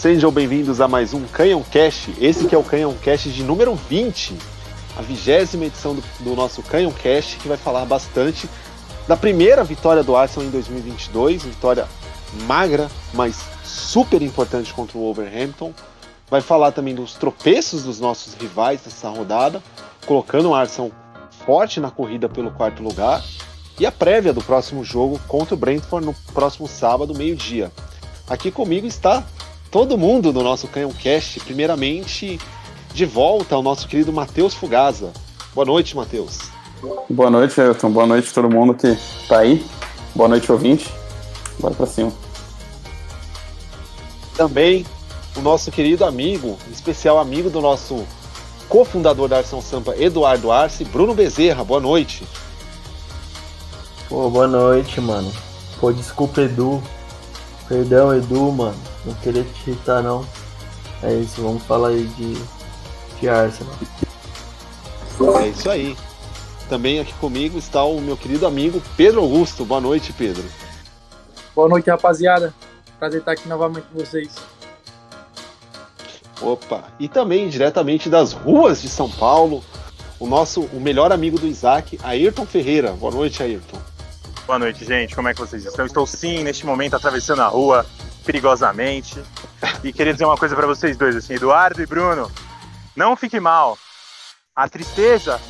Sejam bem-vindos a mais um Canhão Cast. Esse que é o Canhão Cast de número 20, a vigésima edição do, do nosso Canhão Cast, que vai falar bastante da primeira vitória do Arsenal em 2022, vitória magra, mas super importante contra o Wolverhampton. Vai falar também dos tropeços dos nossos rivais dessa rodada, colocando o Arsenal forte na corrida pelo quarto lugar. E a prévia do próximo jogo contra o Brentford no próximo sábado, meio-dia. Aqui comigo está todo mundo do nosso Canhão Cast. Primeiramente, de volta ao nosso querido Matheus Fugaza. Boa noite, Matheus. Boa noite, Elton. Boa noite todo mundo que tá aí. Boa noite, ouvinte. Bora pra cima. Também o nosso querido amigo, especial amigo do nosso cofundador da Arção Sampa, Eduardo Arce, Bruno Bezerra. Boa noite. Pô, boa noite, mano. Pô, desculpa, Edu. Perdão, Edu, mano. Não queria te irritar, não. É isso, vamos falar aí de, de Arsenal. É isso aí. Também aqui comigo está o meu querido amigo Pedro Augusto. Boa noite, Pedro. Boa noite, rapaziada. Prazer estar aqui novamente com vocês. Opa! E também diretamente das ruas de São Paulo, o nosso o melhor amigo do Isaac, Ayrton Ferreira. Boa noite, Ayrton. Boa noite, gente. Como é que vocês estão? Estou sim, neste momento, atravessando a rua perigosamente. E queria dizer uma coisa para vocês dois, assim, Eduardo e Bruno. Não fique mal. A tristeza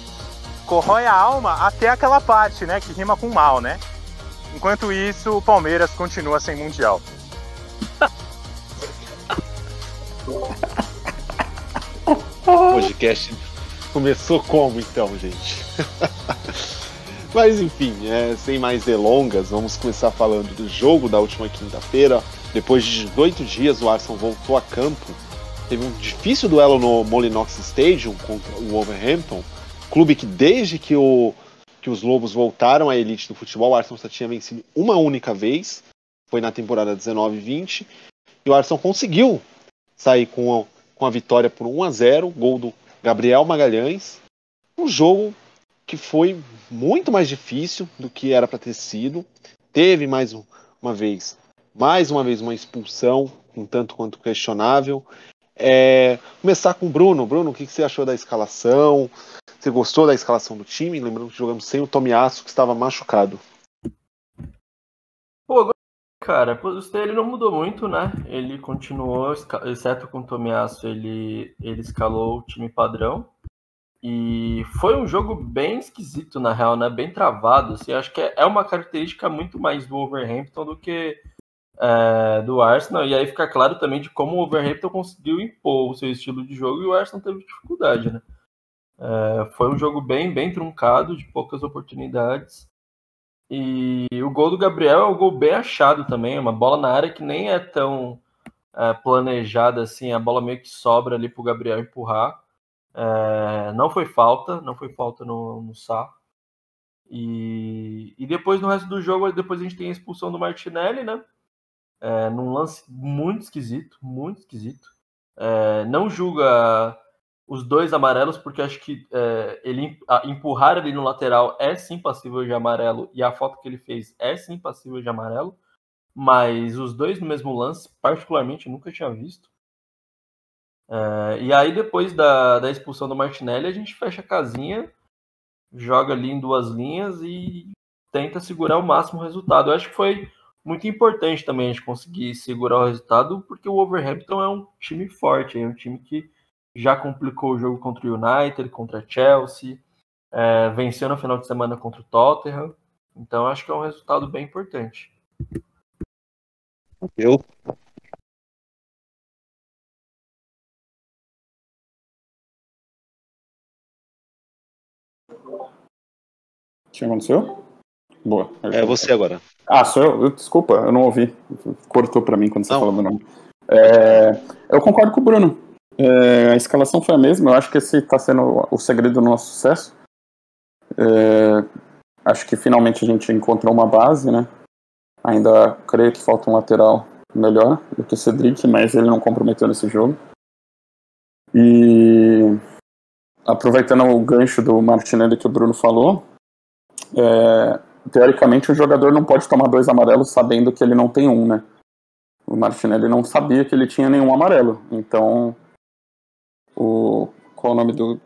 corrói a alma até aquela parte, né, que rima com mal, né? Enquanto isso, o Palmeiras continua sem mundial. O podcast começou como então, gente? Mas enfim, é, sem mais delongas, vamos começar falando do jogo da última quinta-feira. Depois de 18 dias, o Arsenal voltou a campo. Teve um difícil duelo no Molinox Stadium contra o Wolverhampton, clube que desde que, o, que os Lobos voltaram à elite do futebol, o Arsenal só tinha vencido uma única vez, foi na temporada 19-20, e o Arsenal conseguiu sair com a, com a vitória por 1 a 0 gol do Gabriel Magalhães. Um jogo que foi muito mais difícil do que era para ter sido. Teve mais uma vez, mais uma vez uma expulsão, um tanto quanto questionável. É, começar com o Bruno. Bruno, o que, que você achou da escalação? Você gostou da escalação do time? Lembrando que jogamos sem o Tomiasso, que estava machucado. Pô, cara, ele não mudou muito, né? Ele continuou, exceto com o Tomiasso, ele, ele escalou o time padrão. E foi um jogo bem esquisito, na real, né? Bem travado. Assim, acho que é uma característica muito mais do Wolverhampton do que é, do Arsenal. E aí fica claro também de como o Wolverhampton conseguiu impor o seu estilo de jogo e o Arsenal teve dificuldade, né? É, foi um jogo bem, bem truncado, de poucas oportunidades. E o gol do Gabriel é um gol bem achado também, uma bola na área que nem é tão é, planejada assim, a bola meio que sobra ali pro Gabriel empurrar. É, não foi falta, não foi falta no, no Sá. E, e depois no resto do jogo, depois a gente tem a expulsão do Martinelli, né? É, num lance muito esquisito, muito esquisito. É, não julga os dois amarelos, porque acho que é, ele empurrar ali no lateral é sim passível de amarelo, e a foto que ele fez é sim passível de amarelo, mas os dois no mesmo lance, particularmente, nunca tinha visto. É, e aí, depois da, da expulsão do Martinelli, a gente fecha a casinha, joga ali em duas linhas e tenta segurar o máximo o resultado. Eu acho que foi muito importante também a gente conseguir segurar o resultado, porque o Wolverhampton é um time forte, é um time que já complicou o jogo contra o United, contra a Chelsea, é, venceu no final de semana contra o Tottenham. Então acho que é um resultado bem importante. Eu O que aconteceu? Boa. É você agora. Ah, sou eu? eu desculpa, eu não ouvi. Cortou para mim quando você não. falou meu nome. É, eu concordo com o Bruno. É, a escalação foi a mesma. Eu acho que esse está sendo o segredo do nosso sucesso. É, acho que finalmente a gente encontrou uma base, né? Ainda creio que falta um lateral melhor do que o Cedric, mas ele não comprometeu nesse jogo. E aproveitando o gancho do Martinelli que o Bruno falou, é, teoricamente o jogador não pode tomar dois amarelos sabendo que ele não tem um, né? O Martinelli não sabia que ele tinha nenhum amarelo. Então, o qual é o nome do,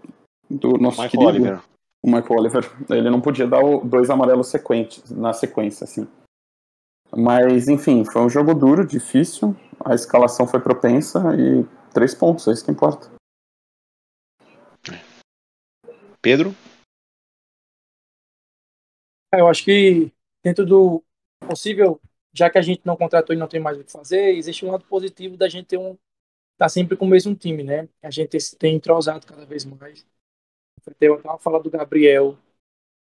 do nosso Michael querido? Oliver. O Michael Oliver. Ele não podia dar o- dois amarelos sequentes, na sequência, assim. Mas, enfim, foi um jogo duro, difícil. A escalação foi propensa e três pontos, é isso que importa. Pedro? Eu acho que dentro do possível, já que a gente não contratou e não tem mais o que fazer, existe um lado positivo da gente ter um tá sempre com o mesmo time, né? A gente tem entrosado cada vez mais. Eu estava falando do Gabriel,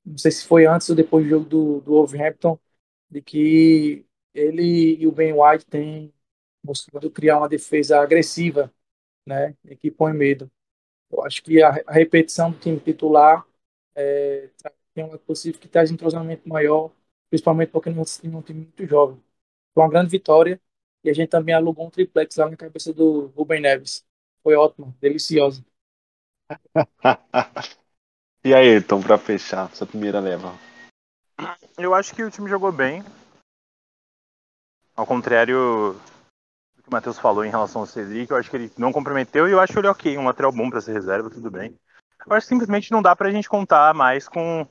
não sei se foi antes ou depois do jogo do, do Wolverhampton, de que ele e o Ben White têm buscado criar uma defesa agressiva, né? E que põe medo. Eu acho que a, a repetição do time titular é, tra- tem um lado positivo que traz entrosamento maior, principalmente porque nós temos um time muito jovem. Foi uma grande vitória e a gente também alugou um triplex lá na cabeça do Rubem Neves. Foi ótimo, delicioso. e aí, Ayrton, pra fechar essa primeira leva? Eu acho que o time jogou bem. Ao contrário do que o Matheus falou em relação ao Cedric, eu acho que ele não comprometeu e eu acho ele ok, um lateral bom pra ser reserva, tudo bem. Eu acho que simplesmente não dá pra gente contar mais com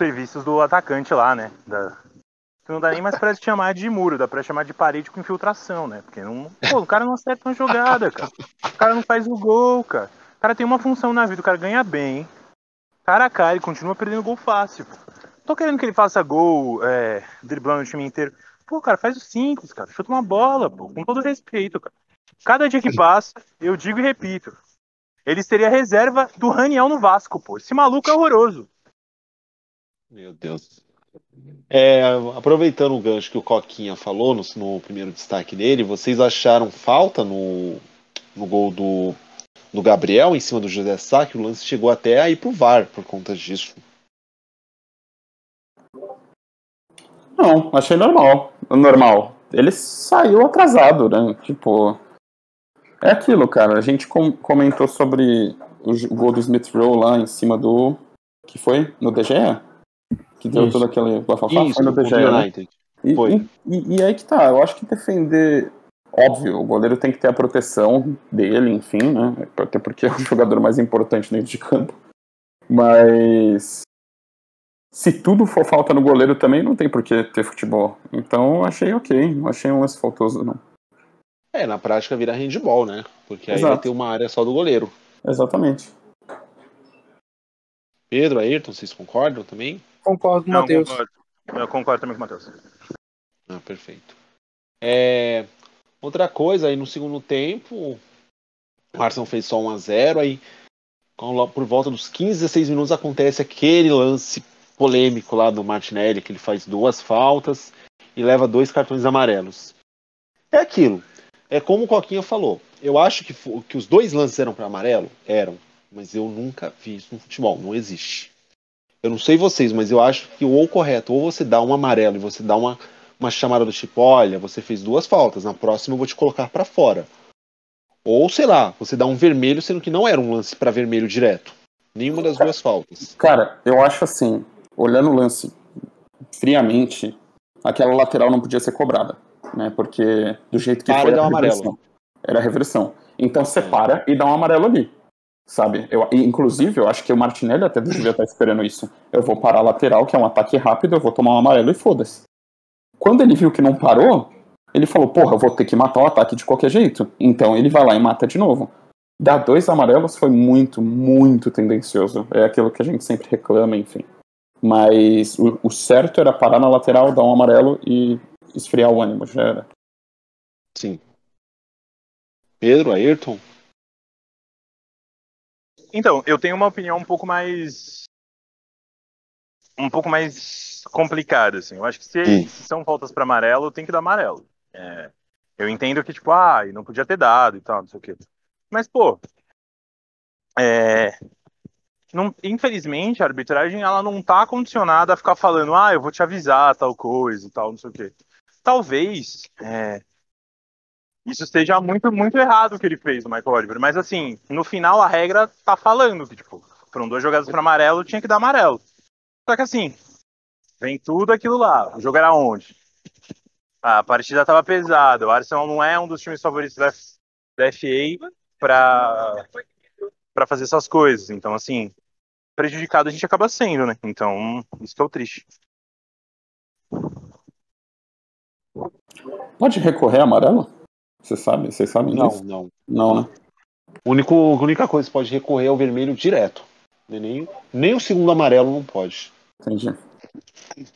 os serviços do atacante lá, né? Da... Não dá nem mais pra chamar de muro, dá pra chamar de parede com infiltração, né? Porque não... Pô, o cara não acerta uma jogada, cara. O cara não faz o gol, cara. O cara tem uma função na vida, o cara ganha bem. Cara a cara, ele continua perdendo gol fácil. pô. Tô querendo que ele faça gol é, driblando o time inteiro. Pô, cara, faz o simples, cara. Chuta uma bola, pô. Com todo respeito, cara. Cada dia que passa, eu digo e repito. Ele seria reserva do Raniel no Vasco, pô. Esse maluco é horroroso. Meu Deus. É, aproveitando o gancho que o Coquinha falou no, no primeiro destaque dele, vocês acharam falta no, no gol do, do Gabriel em cima do José Sá, que o lance chegou até a ir pro VAR por conta disso. Não, achei normal. Normal. Ele saiu atrasado, né? Tipo. É aquilo, cara. A gente com- comentou sobre o, gol do Smith Rowe lá em cima do. Que foi? No DGE? Que deu Isso. todo aquele bafafá? Isso, foi no o né? E, Foi. e, e- e aí que tá, eu acho que defender. Óbvio, o goleiro tem que ter a proteção dele, enfim, né? Até porque é o jogador mais importante dentro de campo. Mas. Se tudo for falta no goleiro também, não tem por que ter futebol. Então eu achei ok, não achei um lance faltoso, não. É, na prática vira handball, né? Porque aí vai Exato. ter uma área só do goleiro. Exatamente. Pedro, Ayrton, vocês concordam também? Concordo com o Matheus. concordo. Eu concordo também com o Matheus. Ah, perfeito. É, outra coisa, aí no segundo tempo, o Arsenal fez só 1 a 0 aí por volta dos 15, 16 minutos acontece aquele lance polêmico lá do Martinelli, que ele faz duas faltas e leva dois cartões amarelos. É aquilo. É como o Coquinha falou. Eu acho que, que os dois lances eram para amarelo? Eram. Mas eu nunca vi isso no futebol. Não existe. Eu não sei vocês, mas eu acho que ou correto, ou você dá um amarelo e você dá uma, uma chamada do tipo, olha, você fez duas faltas, na próxima eu vou te colocar para fora. Ou, sei lá, você dá um vermelho, sendo que não era um lance para vermelho direto. Nenhuma das duas faltas. Cara, eu acho assim, olhando o lance friamente, aquela lateral não podia ser cobrada, né? Porque do jeito que Para foi era amarelo. reversão. Era reversão. Então separa e dá um amarelo ali. Sabe? Eu, inclusive, eu acho que o Martinelli até devia estar esperando isso. Eu vou parar a lateral, que é um ataque rápido, eu vou tomar um amarelo e foda-se. Quando ele viu que não parou, ele falou, porra, eu vou ter que matar o ataque de qualquer jeito. Então ele vai lá e mata de novo. Dar dois amarelos foi muito, muito tendencioso. É aquilo que a gente sempre reclama, enfim. Mas o, o certo era parar na lateral, dar um amarelo e esfriar o ânimo, já era. Sim. Pedro, Ayrton? Então, eu tenho uma opinião um pouco mais. Um pouco mais complicada, assim. Eu acho que se, são faltas para amarelo, tem que dar amarelo. É, eu entendo que, tipo, ah, não podia ter dado e tal, não sei o quê. Mas, pô. É, não- infelizmente, a arbitragem ela não tá condicionada a ficar falando, ah, eu vou te avisar tal coisa e tal, não sei o quê. Talvez. é, isso esteja muito, muito errado o que ele fez, o Michael Oliver. Mas assim, no final a regra tá falando que, tipo, foram duas jogadas para amarelo, tinha que dar amarelo. Só que assim, vem tudo aquilo lá. O jogo era onde? A partida tava pesada. O Arsenal não é um dos times favoritos da, da FA para para fazer essas coisas. Então, assim, prejudicado a gente acaba sendo, né? Então, isso que é o triste. Pode recorrer amarelo? Você sabe? Vocês sabem Não, disso? não. Não, né? O único, a única coisa que pode recorrer é o vermelho direto. Nem, nem o segundo amarelo não pode. Entendi.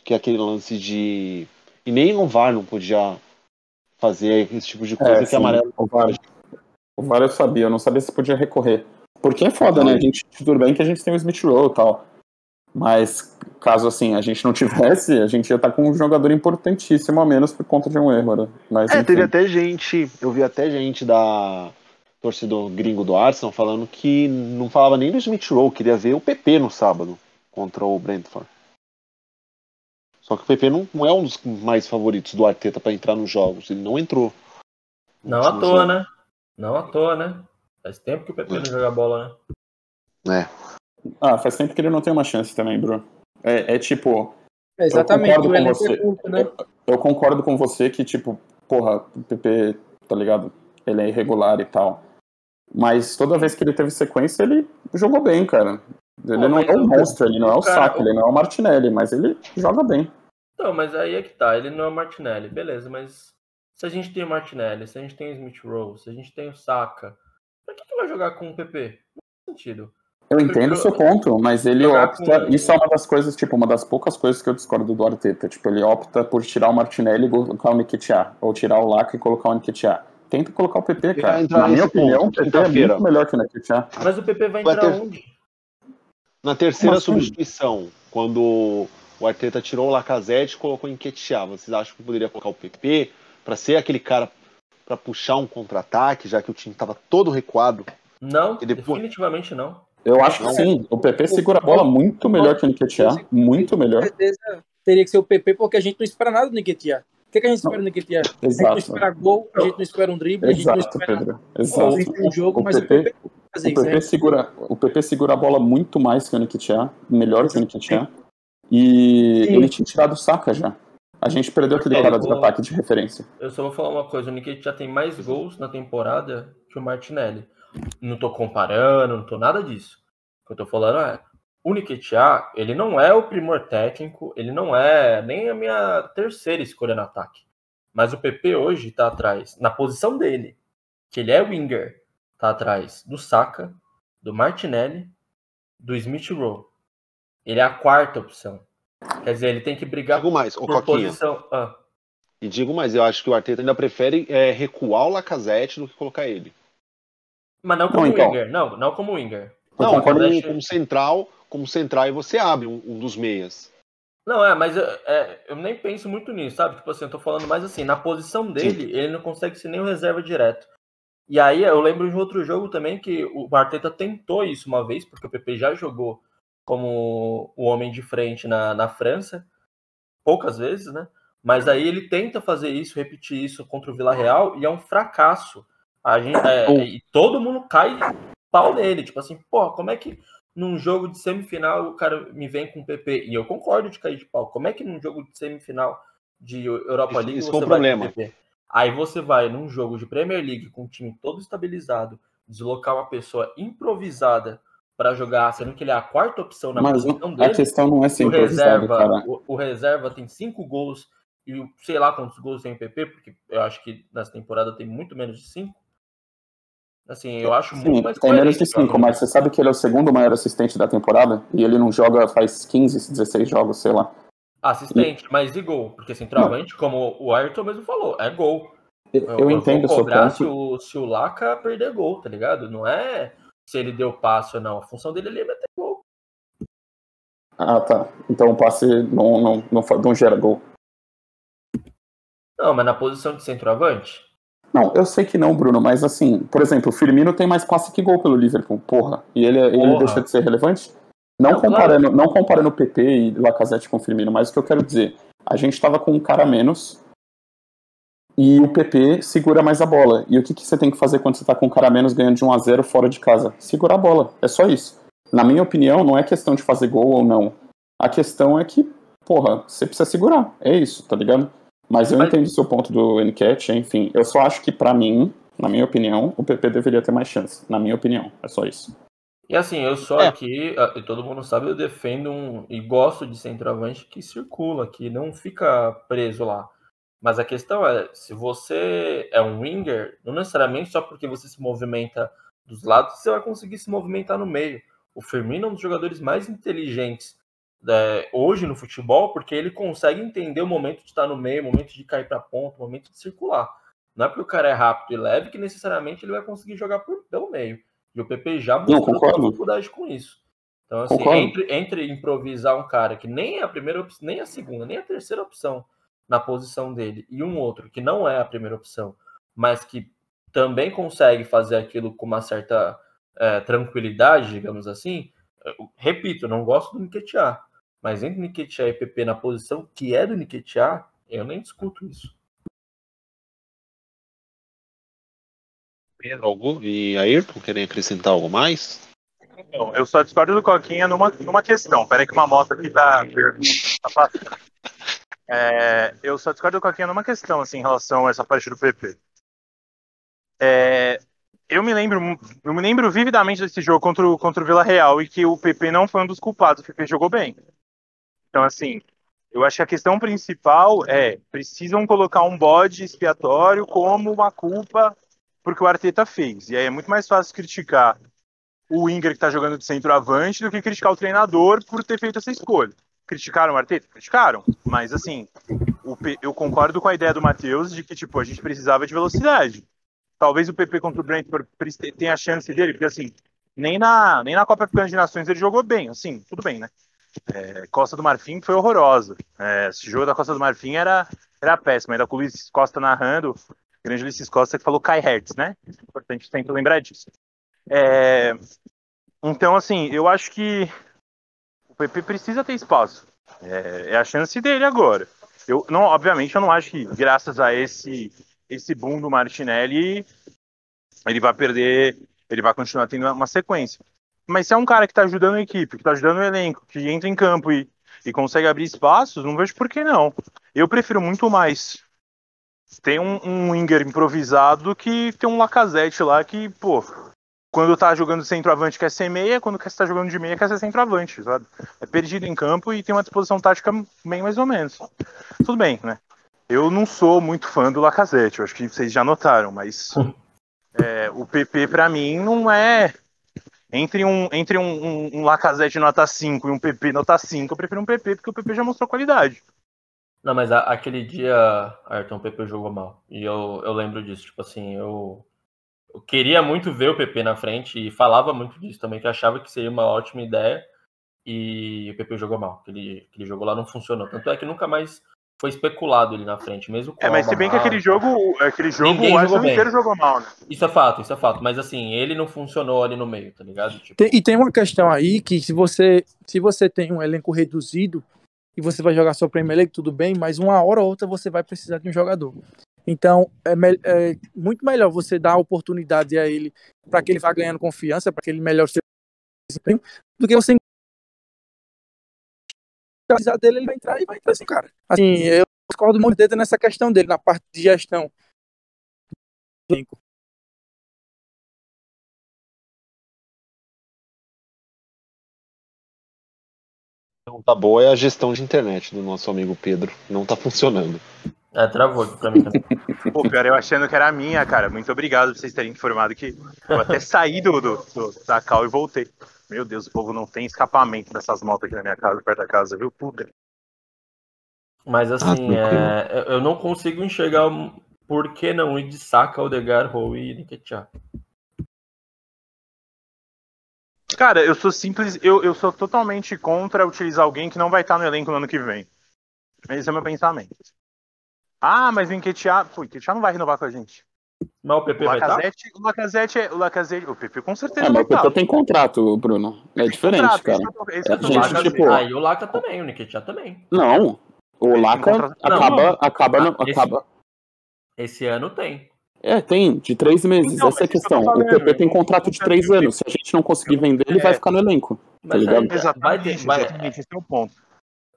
Que é aquele lance de. E nem o VAR não podia fazer esse tipo de coisa É, que sim, amarelo. o VAR. O VAR eu sabia, eu não sabia se podia recorrer. Porque é foda, né? A gente, tudo bem que a gente tem o Smith Rowe e tal. Mas caso assim a gente não tivesse, a gente ia estar com um jogador importantíssimo a menos por conta de um erro, né? Mas, É, enfim. teve até gente, eu vi até gente da torcedor gringo do Arsenal falando que não falava nem do Smith Rowe, queria ver o PP no sábado contra o Brentford. Só que o PP não, não é um dos mais favoritos do Arteta para entrar nos jogos, ele não entrou. Não à toa, né? Não à toa, né? Faz tempo que o PP não joga bola, né? Ah, faz tempo que ele não tem uma chance também, Bruno. É, é tipo, É, exatamente, concordo o com você. é curto, né? eu concordo com você que, tipo, porra, o PP, tá ligado? Ele é irregular e tal. Mas toda vez que ele teve sequência, ele jogou bem, cara. Ele Pô, não mas é o o- monstro, ele não é o cara, saco, ele não é o Martinelli, mas ele joga bem. Então, mas aí é que tá, ele não é o Martinelli, beleza, mas se a gente tem o Martinelli, se a gente tem o Smith Rowe, se a gente tem o Saka, pra que, que vai jogar com o PP? Não faz sentido. Eu entendo o seu ponto, mas ele opta. com- Isso é uma das coisas, tipo, uma das poucas coisas que eu discordo do Arteta. Tipo, ele opta por tirar o Martinelli e colocar o Nketiah. Ou tirar o Laca e colocar o Nketiah. Tenta colocar o PP, cara. Na minha opinião, o PP é muito melhor que o Nketiah. Mas o PP vai Vai entrar ter- onde? Na terceira assim? substituição, quando o Arteta tirou o Lacazette e colocou em Nketiah, vocês acham que poderia colocar o PP para ser aquele cara para puxar um contra-ataque, já que o time estava todo recuado? Não, depois- definitivamente não. Eu acho que Não. sim. O PP segura a bola muito melhor que o Nketiah. Muito melhor. Com certeza teria que ser o PP, porque a gente não espera nada do Nketiah. O que, que a gente espera do Nketiah? A gente não espera gol, a gente não espera um drible, a gente não espera Pedro. Exato. um jogo, O mas PP o PP O PP, né? segura, o PP segura a bola muito mais que o Nketiah, melhor que o Nketiah. E Sim. ele tinha tirado o saca já. A gente perdeu aquele É, cara de vou- ataque de referência. Eu só vou falar uma coisa, o Nikkei já tem mais gols na temporada que o Martinelli. Não tô comparando, não tô nada disso. O que eu tô falando é, o Nketiah, ele não é o primor técnico, ele não é nem a minha terceira escolha no ataque. Mas o PP hoje tá atrás, na posição dele, que ele é winger, tá atrás do Saka, do Martinelli, do Smith Rowe. Ele é a quarta opção. Quer dizer, ele tem que brigar Digo mais, por Coquinha, posição. Ah, e digo mais, eu acho que o Arteta ainda prefere é, recuar o Lacazette do que colocar ele. Mas não como Não, então. winger, não, não como winger. Eu Não, como, Lacazette- como central, como central e você abre um, um dos meias. Não, é, mas é, é, eu nem penso muito nisso, sabe? Tipo assim, eu tô falando mais assim, na posição dele, ele não consegue ser nem o reserva direto. E aí eu lembro de outro jogo também que o Arteta tentou isso uma vez, porque o PP já jogou como o homem de frente na, na França, poucas vezes, né? Mas aí ele tenta fazer isso, repetir isso contra o Vila Real e é um fracasso. A gente, é, e todo mundo cai pau nele, tipo assim, pô, como é que num jogo de semifinal o cara me vem com PP? E eu concordo de cair de pau. Como é que num jogo de semifinal de Europa League isso você o vai problema. PP? Aí você vai num jogo de Premier League com o time todo estabilizado, deslocar uma pessoa improvisada para jogar, sendo que ele é a quarta opção na Mas posição a dele. questão não é ser o improvisado, reserva, o, o reserva tem cinco gols e sei lá quantos gols tem o PP, porque eu acho que nessa temporada tem muito menos de cinco. Assim, eu acho Sim, muito mais tem menos de coerente, 5, cara. mas você sabe que ele é o segundo maior assistente da temporada? E ele não joga faz 15, 16 jogos, sei lá. Assistente, mas e gol? Porque centroavante, como o Ayrton mesmo falou, é gol. Eu, eu entendo o vou seu cobrar se o, se o Laca perder gol, tá ligado? Não é se ele deu passe ou não. A função dele ali é meter gol. Ah, tá. Então o passe não, não, não, não gera gol. Não, mas na posição de centroavante, Não, eu sei que não, Bruno, mas assim, por exemplo, o Firmino tem mais passe que gol pelo Liverpool, porra. E ele, ele Porra. deixa de ser relevante? Não, Não, comparando, não comparando o PP e Lacazette com o Firmino, mas o que eu quero dizer, a gente tava com um cara a menos e o PP segura mais a bola. E o que, que você tem que fazer quando você tá com um cara a menos ganhando de 1 a 0 fora de casa? Segurar a bola. É só isso. Na minha opinião, não é questão de fazer gol ou não. A questão é que, porra, você precisa segurar. É isso, tá ligado? Mas eu Mas- entendo o seu ponto do Enquete, enfim. Eu só acho que, pra mim, na minha opinião, o PP deveria ter mais chance. Na minha opinião. É só isso. E assim, eu sou É. aqui, ah, e todo mundo sabe, eu defendo um, e gosto de centroavante que circula, que não fica preso lá. Mas a questão é, se você é um winger, não necessariamente só porque você se movimenta dos lados, você vai conseguir se movimentar no meio. O Firmino é um dos jogadores mais inteligentes é, hoje no futebol, porque ele consegue entender o momento de estar no meio, o momento de cair para ponta, o momento de circular. Não é porque o cara é rápido e leve que necessariamente ele vai conseguir jogar por, pelo meio. E o PP já mostrou dificuldade com isso. Então, assim, entre, entre improvisar um cara que nem é a primeira opção, nem a segunda, nem a terceira opção na posição dele, e um outro que não é a primeira opção, mas que também consegue fazer aquilo com uma certa eh, tranquilidade, digamos assim, eu repito, não gosto do Nketiah, mas entre Nketiah e PP na posição que é do Nketiah, eu nem discuto isso. Pedro, algo? E Ayrton, querem acrescentar algo mais? Não, eu só discordo do Coquinha numa, numa questão. Peraí que uma moto aqui tá, tá passando. É, eu só discordo do Coquinha numa questão, assim, em relação a essa parte do PP. É, eu me lembro, eu me lembro vividamente desse jogo contra o, contra o Vila Real e que o PP não foi um dos culpados, o PP jogou bem. Então, assim, eu acho que a questão principal é precisam colocar um bode expiatório como uma culpa porque o Arteta fez. E aí é muito mais fácil criticar o Winger que tá jogando de centroavante do que criticar o treinador por ter feito essa escolha. Criticaram o Arteta? Criticaram. Mas, assim, eu concordo com a ideia do Matheus de que, tipo, a gente precisava de velocidade. Talvez o PP contra o Brentford tenha a chance dele, porque, assim, nem na, nem na Copa Africana de Nações ele jogou bem. Assim, tudo bem, né? É, Costa do Marfim foi horrorosa. É, esse jogo da Costa do Marfim era, era péssimo. Ainda com o Luiz Costa narrando, grande Luiz Costa que falou Kai Hertz, né? Importante sempre lembrar disso. É, então, assim, eu acho que o PP precisa ter espaço. É, é a chance dele agora. Eu, não, obviamente, eu não acho que, graças a esse, esse boom do Martinelli, ele vai perder, ele vai continuar tendo uma sequência. Mas se é um cara que está ajudando a equipe, que está ajudando o elenco, que entra em campo e, e consegue abrir espaços, não vejo por que não. Eu prefiro muito mais ter um, um winger improvisado do que ter um Lacazette lá que, pô, quando tá jogando centroavante quer ser meia, quando quer estar jogando de meia quer ser centroavante, sabe? É perdido em campo e tem uma disposição tática bem mais ou menos. Tudo bem, né? Eu não sou muito fã do Lacazette, eu acho que vocês já notaram, mas é, o PP pra mim não é entre um entre um, um, um Lacazette nota 5 e um PP nota 5, eu prefiro um PP porque o PP já mostrou qualidade. Não, mas a- aquele dia, Ayrton, o PP jogou mal. E eu, eu lembro disso. Tipo assim, eu, eu queria muito ver o PP na frente e falava muito disso também, que achava que seria uma ótima ideia. E o PP jogou mal. Aquele, aquele jogo lá não funcionou. Tanto é que nunca mais foi especulado ele na frente, mesmo com É, mas se bem que Alba aquele mal. jogo, aquele jogo o Arsenal inteiro jogou mal, né? Isso é fato, isso é fato. Mas assim, ele não funcionou ali no meio, tá ligado? Tipo, Tem- e tem uma questão aí que se você, se você tem um elenco reduzido e você vai jogar só Premier League, tudo bem, mas uma hora ou outra você vai precisar de um jogador. Então, é, me- é muito melhor você dar a oportunidade a ele para que ele vá ganhando confiança, para que ele melhore seu desempenho, do que você precisar dele, ele vai entrar e vai entrar assim, cara. Assim, eu discordo muito dele nessa questão dele, na parte de gestão. Não tá boa é a gestão de internet do nosso amigo Pedro. Não tá funcionando. é, travou aqui pra mim também. Pô, pior, eu achando que era a minha, cara. Muito obrigado por vocês terem informado que eu até saí do, do, do- da cal e voltei. Meu Deus, o povo não tem escapamento dessas motos aqui na minha casa, perto da casa, viu? Puta. Mas assim, tranquilo. é, eu- não consigo enxergar um- por que não ir de saca Odegar, Rowe e Nketiah. Cara, eu sou simples, eu, eu sou totalmente contra utilizar alguém que não vai estar no elenco no ano que vem. Esse é o meu pensamento. Ah, mas o Enquetear, pô, não vai renovar com a gente. Mas o PP O vai estar? Lacazette, o Lacazette, é- o Lacazette, o PP com certeza É, mas vai o PP estar. tem contrato, Bruno. É diferente, Contrato, cara. esse esse que eu É, gente, falando. tipo, Ah, e o Laca também, o Nketiah também. Não. O Ele Laca acaba, não. acaba, no- Ah, esse- acaba. Esse ano tem. É, tem, de três meses. Então, Essa é a questão. tô O falando, PP tem contrato de três anos. Se a gente não conseguir vender, ele É. vai ficar no elenco. Mas ligado? vai Exatamente, exatamente, esse é o ponto.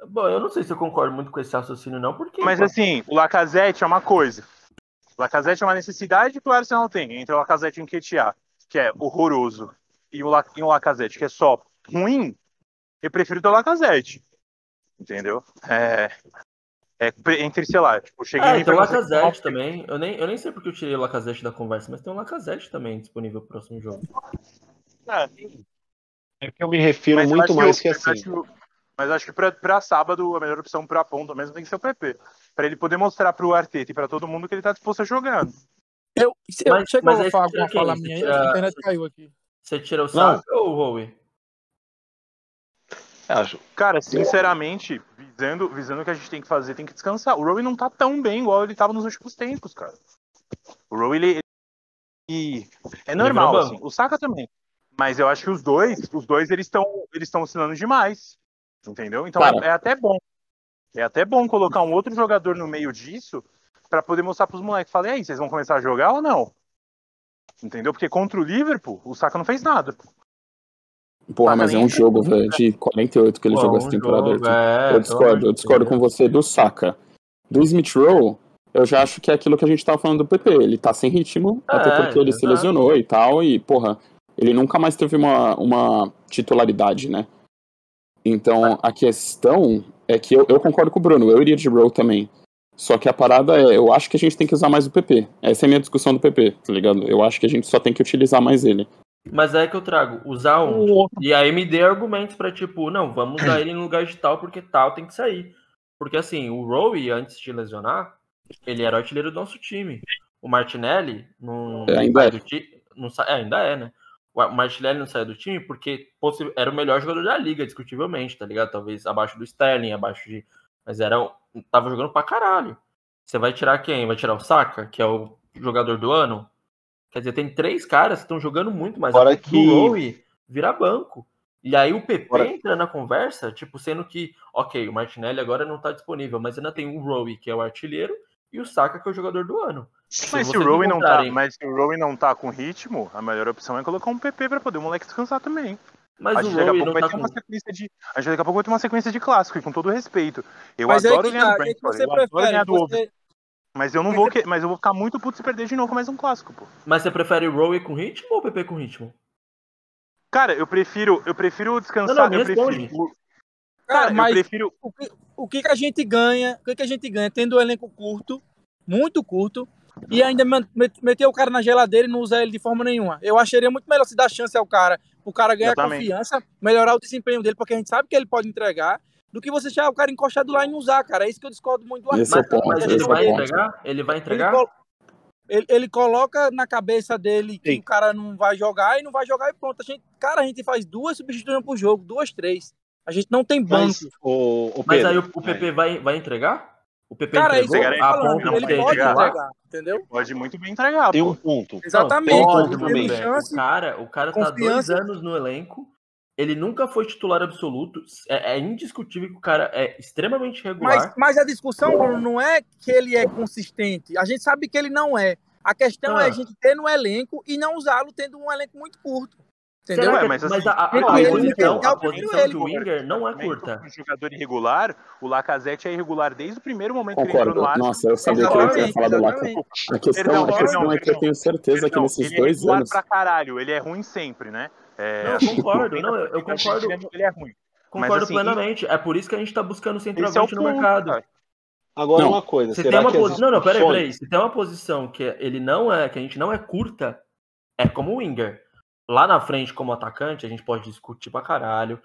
Bom, eu não sei se eu concordo muito com esse raciocínio, não, porque. Mas assim, o Lacazette é uma coisa. Lacazette é uma necessidade que o Arsenal tem. Entre o Lacazette e o Nketiah, que é horroroso, e o, La... e o Lacazette, que é só ruim, eu prefiro ter o Lacazette. Entendeu? É... É entre, sei lá, tipo, cheguei em tem o Lacazette também. Eu nem, eu nem sei porque eu tirei o Lacazette da conversa, mas tem o Lacazette também disponível pro próximo jogo. É, É que eu me refiro mas muito mais que mas assim. acho que- Mas acho que pra, pra sábado a melhor opção pra ponta mesmo tem que ser o PP. Pra ele poder mostrar pro Arteta e pra todo mundo que ele tá disposto a jogar. Eu, eu Mas- chegou mas a falar alguma fala minha aí, tira- a internet caiu aqui. Você tira o Saka ou o? Acho, Cara, sinceramente, visando, visando o que a gente tem que fazer, tem que descansar. O Rowe não tá tão bem igual ele tava nos últimos tempos, cara. O Rowe, ele, ele- é normal, virou assim. O Saka também. Mas eu acho que os dois, os dois, eles estão eles estão oscilando demais. Entendeu? Então é, é até bom. É até bom colocar um outro jogador no meio disso pra poder mostrar pros moleques. Falei, aí, vocês vão começar a jogar ou não? Entendeu? Porque contra o Liverpool, o Saka não fez nada. Porra, mas é um jogo, velho, de 48 que ele Pô, jogou um essa temporada. jogo, é, eu discordo, eu discordo com você do Saka. Do Smith Rowe, eu já acho que é aquilo que a gente tava falando do PP. Ele tá sem ritmo, É, até porque ele se lesionou e tal, e, porra, ele nunca mais teve uma, uma titularidade, né? Então, a questão é que eu, eu concordo com o Bruno, eu iria de Rowe também. Só que a parada é, eu acho que a gente tem que usar mais o PP. Essa é a minha discussão do PP, tá ligado? Eu acho que a gente só tem que utilizar mais ele. Mas é que eu trago, usar um. E aí me dê argumentos pra, tipo, não, vamos usar ele no lugar de tal, porque tal tem que sair. Porque assim, o Rowe, antes de lesionar, ele era o artilheiro do nosso time. O Martinelli não, É, ainda é. Não é, ainda é, né? O Martinelli não saiu do time porque era o melhor jogador da liga, discutivelmente, tá ligado? Talvez abaixo do Sterling, abaixo de. Mas era. um- Tava jogando pra caralho. Você vai tirar quem? Vai tirar o Saka, que é o jogador do ano? Quer dizer, tem três caras que estão jogando muito mais. Fora que- do Rowe vira banco. E aí o PP Fora- entra na conversa, tipo, sendo que, ok, o Martinelli agora não tá disponível, mas ainda tem o Rowe, que é o artilheiro, e o Saka, que é o jogador do ano. Mas se vocês o Rowe não tá, mas se o não tá com ritmo, a melhor opção é colocar um PP pra poder o moleque descansar também. Mas a o gente daqui a pouco não vai tá ter com. uma sequência de. A gente daqui a pouco vai ter uma sequência de clássico, e com todo respeito. Eu Mas adoro que ganhar tá, que Brentford, você eu adoro prefere. ganhar do Wolves, Você, mas eu não vou que... mas eu vou ficar muito puto se perder de novo mais um clássico, pô. Mas você prefere o Rowe com ritmo ou o PP com ritmo? Cara, eu prefiro, eu prefiro Não, descansar, não, me eu prefiro. Cara, Cara, eu mas prefiro. o que, o que que a gente ganha? O que, que a gente ganha tendo um elenco curto, muito curto, e ainda meter o cara na geladeira e não usar ele de forma nenhuma? Eu acharia muito melhor se dar chance ao cara, o cara ganhar Exatamente. confiança, melhorar o desempenho dele, porque a gente sabe que ele pode entregar, do que você deixar o cara encostado lá e não usar, cara. É isso que eu discordo muito do é ponto, Mas esse ele é vai ponto. entregar? Ele vai entregar? ele- ele coloca na cabeça dele que Sim. o cara não vai jogar e não vai jogar e pronto. A gente, cara, a gente faz duas substituições por jogo, duas, três. A gente não tem banco. Mas, o, o Mas Pedro, aí o, o PP vai, vai entregar? O PP Cara, é isso que eu entregou tô a a falando. ponto não de Ele pode entregar. entregar, entendeu? Pode muito bem entregar, tem um ponto. Exatamente. Não, tem um ele ponto teve também. chance. O cara, o cara tá dois anos no elenco. Ele nunca foi titular absoluto. É, é indiscutível que o cara é extremamente regular. Mas, mas a discussão, Bruno, não é que ele é consistente. A gente sabe que ele não é. A questão Ah. é a gente ter no elenco e não usá-lo tendo um elenco muito curto. Entendeu? Que, Ué, mas mas mas assim, a, a- a ele posição, o a posição ele- do Winger não é curta. Um jogador irregular, o Lacazette é irregular desde o primeiro momento que ele Concordo. entrou no Arsenal. Nossa, eu sabia que ele ia Exatamente, falar do exatamente. A questão, Perdão, a perdão, questão é que eu perdão. tenho certeza que Perdão, nesses ele é dois regular anos. pra caralho, ele é ruim sempre, né? É, Não, eu concordo, não, eu, eu 90% concordo, ele é- é ruim. concordo assim, plenamente. É por isso que a gente tá buscando Esse é o centroavante no ponto, mercado. cara. Agora Não. uma coisa, Se será tem uma que posi... Não, não, peraí, peraí. Se tem uma posição que ele não é, que a gente não é curta, é como o Winger. Lá na frente, como atacante, a gente pode discutir pra caralho.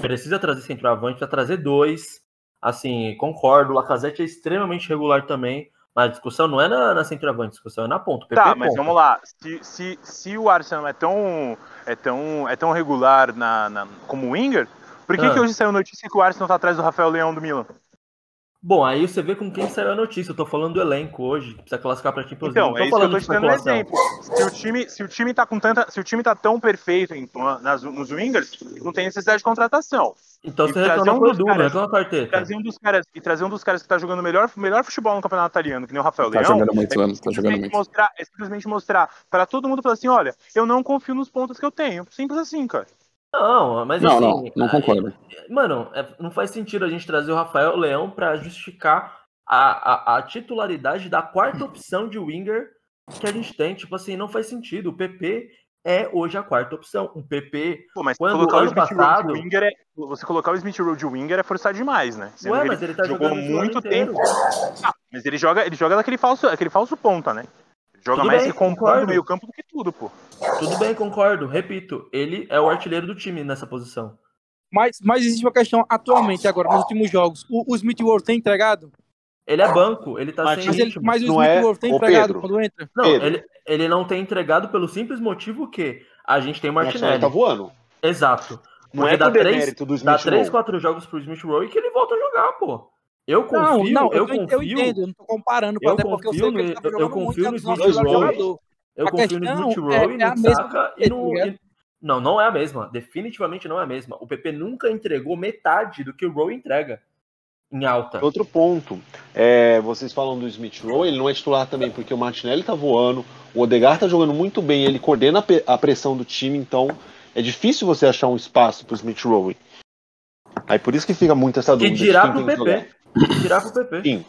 Precisa trazer centroavante, precisa trazer dois. Assim, concordo, o Lacazette é extremamente regular também. Mas a discussão não é na, na centroavante, a discussão é na ponta. PP Tá, é mas ponta. vamos lá. Se, se, se o Arsenal é tão, é tão, é tão regular na, na- como o Winger, por que, Ah. que hoje saiu notícia que o Arsenal tá atrás do Rafael Leão do Milan? Bom, aí você vê com quem saiu a notícia. Eu tô falando do elenco hoje, que precisa classificar pra Champions Então, League. é Não isso tô que eu tô te dando um exemplo. Se o time, se o time tá com tanta, se o time tá tão perfeito em, nas, nos Wingers, não tem necessidade de contratação. Então E você trazer reclama um com o dos Edu, caras- reclama Arteta. Trazer um dos caras e trazer um dos caras que tá jogando melhor, melhor futebol no campeonato italiano, que nem o Rafael Tá Leão. jogando muito, é mano. Tá jogando simplesmente muito. mostrar, é simplesmente mostrar para todo mundo falar assim, olha, eu não confio nos pontos que eu tenho. Simples assim, cara. Não, mas Não, assim. não, não concordo. Mano, é- não faz sentido a gente trazer o Rafael Leão pra justificar a, a, a titularidade da quarta opção de winger que a gente tem. Tipo assim, não faz sentido. O PP é hoje a quarta opção. O PP. Pô, mas Quando colocar o ano Smith Rowe passado- winger é, você colocar o Smith Rowe de winger é forçar demais, né? Sendo Ué, mas ele tá jogou jogando esse ano muito tempo. Ah, mas ele joga, ele joga daquele falso, aquele falso ponta, né? Joga Tudo mais bem, que concordo. o meio campo do que tudo, pô. Tudo bem, concordo. Repito, ele é o artilheiro do time nessa posição. Mas, mas existe uma questão atualmente, agora, nos últimos jogos. O, o Smith Rowe tem entregado? Ele é banco, ele tá Mas sem Mas, ele, ritmo. mas o Não Smith é- tem Ô, entregado Pedro. quando entra? Não, Pedro. ele, ele não tem entregado pelo simples motivo que a gente tem o Martinelli Martinelli. tá voando. Exato. Não Porque é dá três- do Dá Smith 3, Rowe. 4 jogos pro Smith Rowe que ele volta a jogar, pô. Eu confio, Não, não, eu, eu, confio, eu entendo, eu não tô comparando, eu até porque eu sei confio que ele no- tá eu jogando confio muito, no é nosso Smith melhor Rowe. jogador. eu a confio Smith é- Rowe, é no Saka que e no... e- Não, não é a mesma. Definitivamente não é a mesma. O PP nunca entregou metade do que o Rowe entrega em alta. Outro ponto, é, vocês falam do Smith Rowe, ele não é titular também porque o Martinelli tá voando, o Odegaard tá jogando muito bem, ele coordena a pressão do time, então é difícil você achar um espaço pro Smith Rowe. Aí por isso que fica muito essa Que dúvida. de dirá pro que. PP. Dirá pro PP. Sim.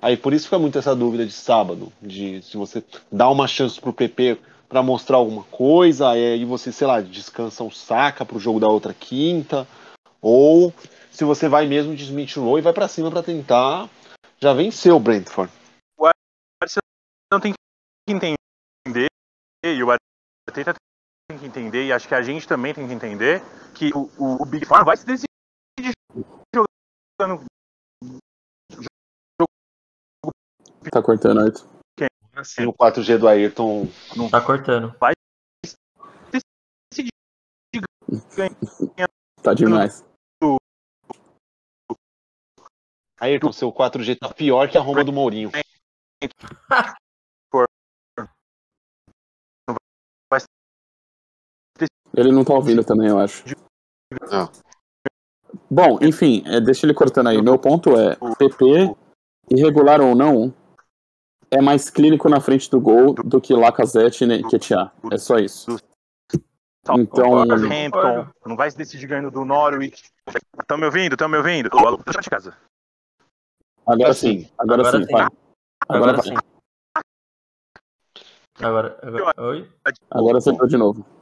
Aí por isso fica muito essa dúvida de sábado, de se você dá uma chance pro PP pra mostrar alguma coisa, aí você, sei lá, descansa um saca pro jogo da outra quinta, ou se você vai mesmo de Smith Rowe e vai pra cima pra tentar já vencer o Brentford. Não tem que entender, e o Arteta tem que entender, e acho que a gente também tem que entender, que o, o, o Big Four vai se decidir jogando Tá cortando, Arthur. Assim, o 4G do Ayrton Tá cortando. Tá demais. Ayrton, seu 4G tá pior que a Roma do Mourinho. Ele não tá ouvindo também, eu acho. Não. Bom, enfim, é, deixa ele cortando aí. Meu ponto é, PP, irregular ou não, é mais clínico na frente do gol do que Lacazette e Ketia. É só isso. Então, Hampton, não vai se decidir ganhando do Norwich. Estão me ouvindo? Estão me ouvindo? Alô, de casa. agora sim, agora, Agora sim, sim. vai. Agora, Agora vai. sim. Agora, agora. Oi? Agora você entrou de novo.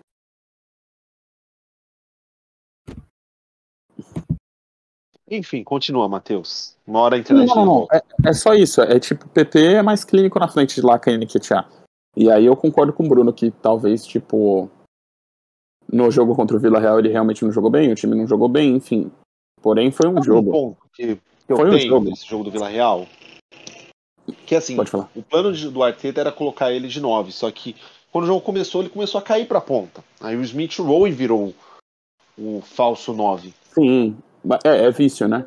Enfim, continua, Matheus. Uma hora a Não, internet não, não. volta. É, é só isso. É tipo, PP é mais clínico na frente de Laca e Nketiah. E aí eu concordo com o Bruno que talvez, tipo, no jogo contra o Vila Real ele realmente não jogou bem, o time não jogou bem, enfim. Porém, foi um Um jogo. ponto que, que Foi um jogo. nesse jogo do Vila Real, que assim, o plano de- do Arteta era colocar ele de 9, só que quando o jogo começou, ele começou a cair pra ponta. Aí o Smith Rowe virou o, o falso 9. Sim. É, é vício, né?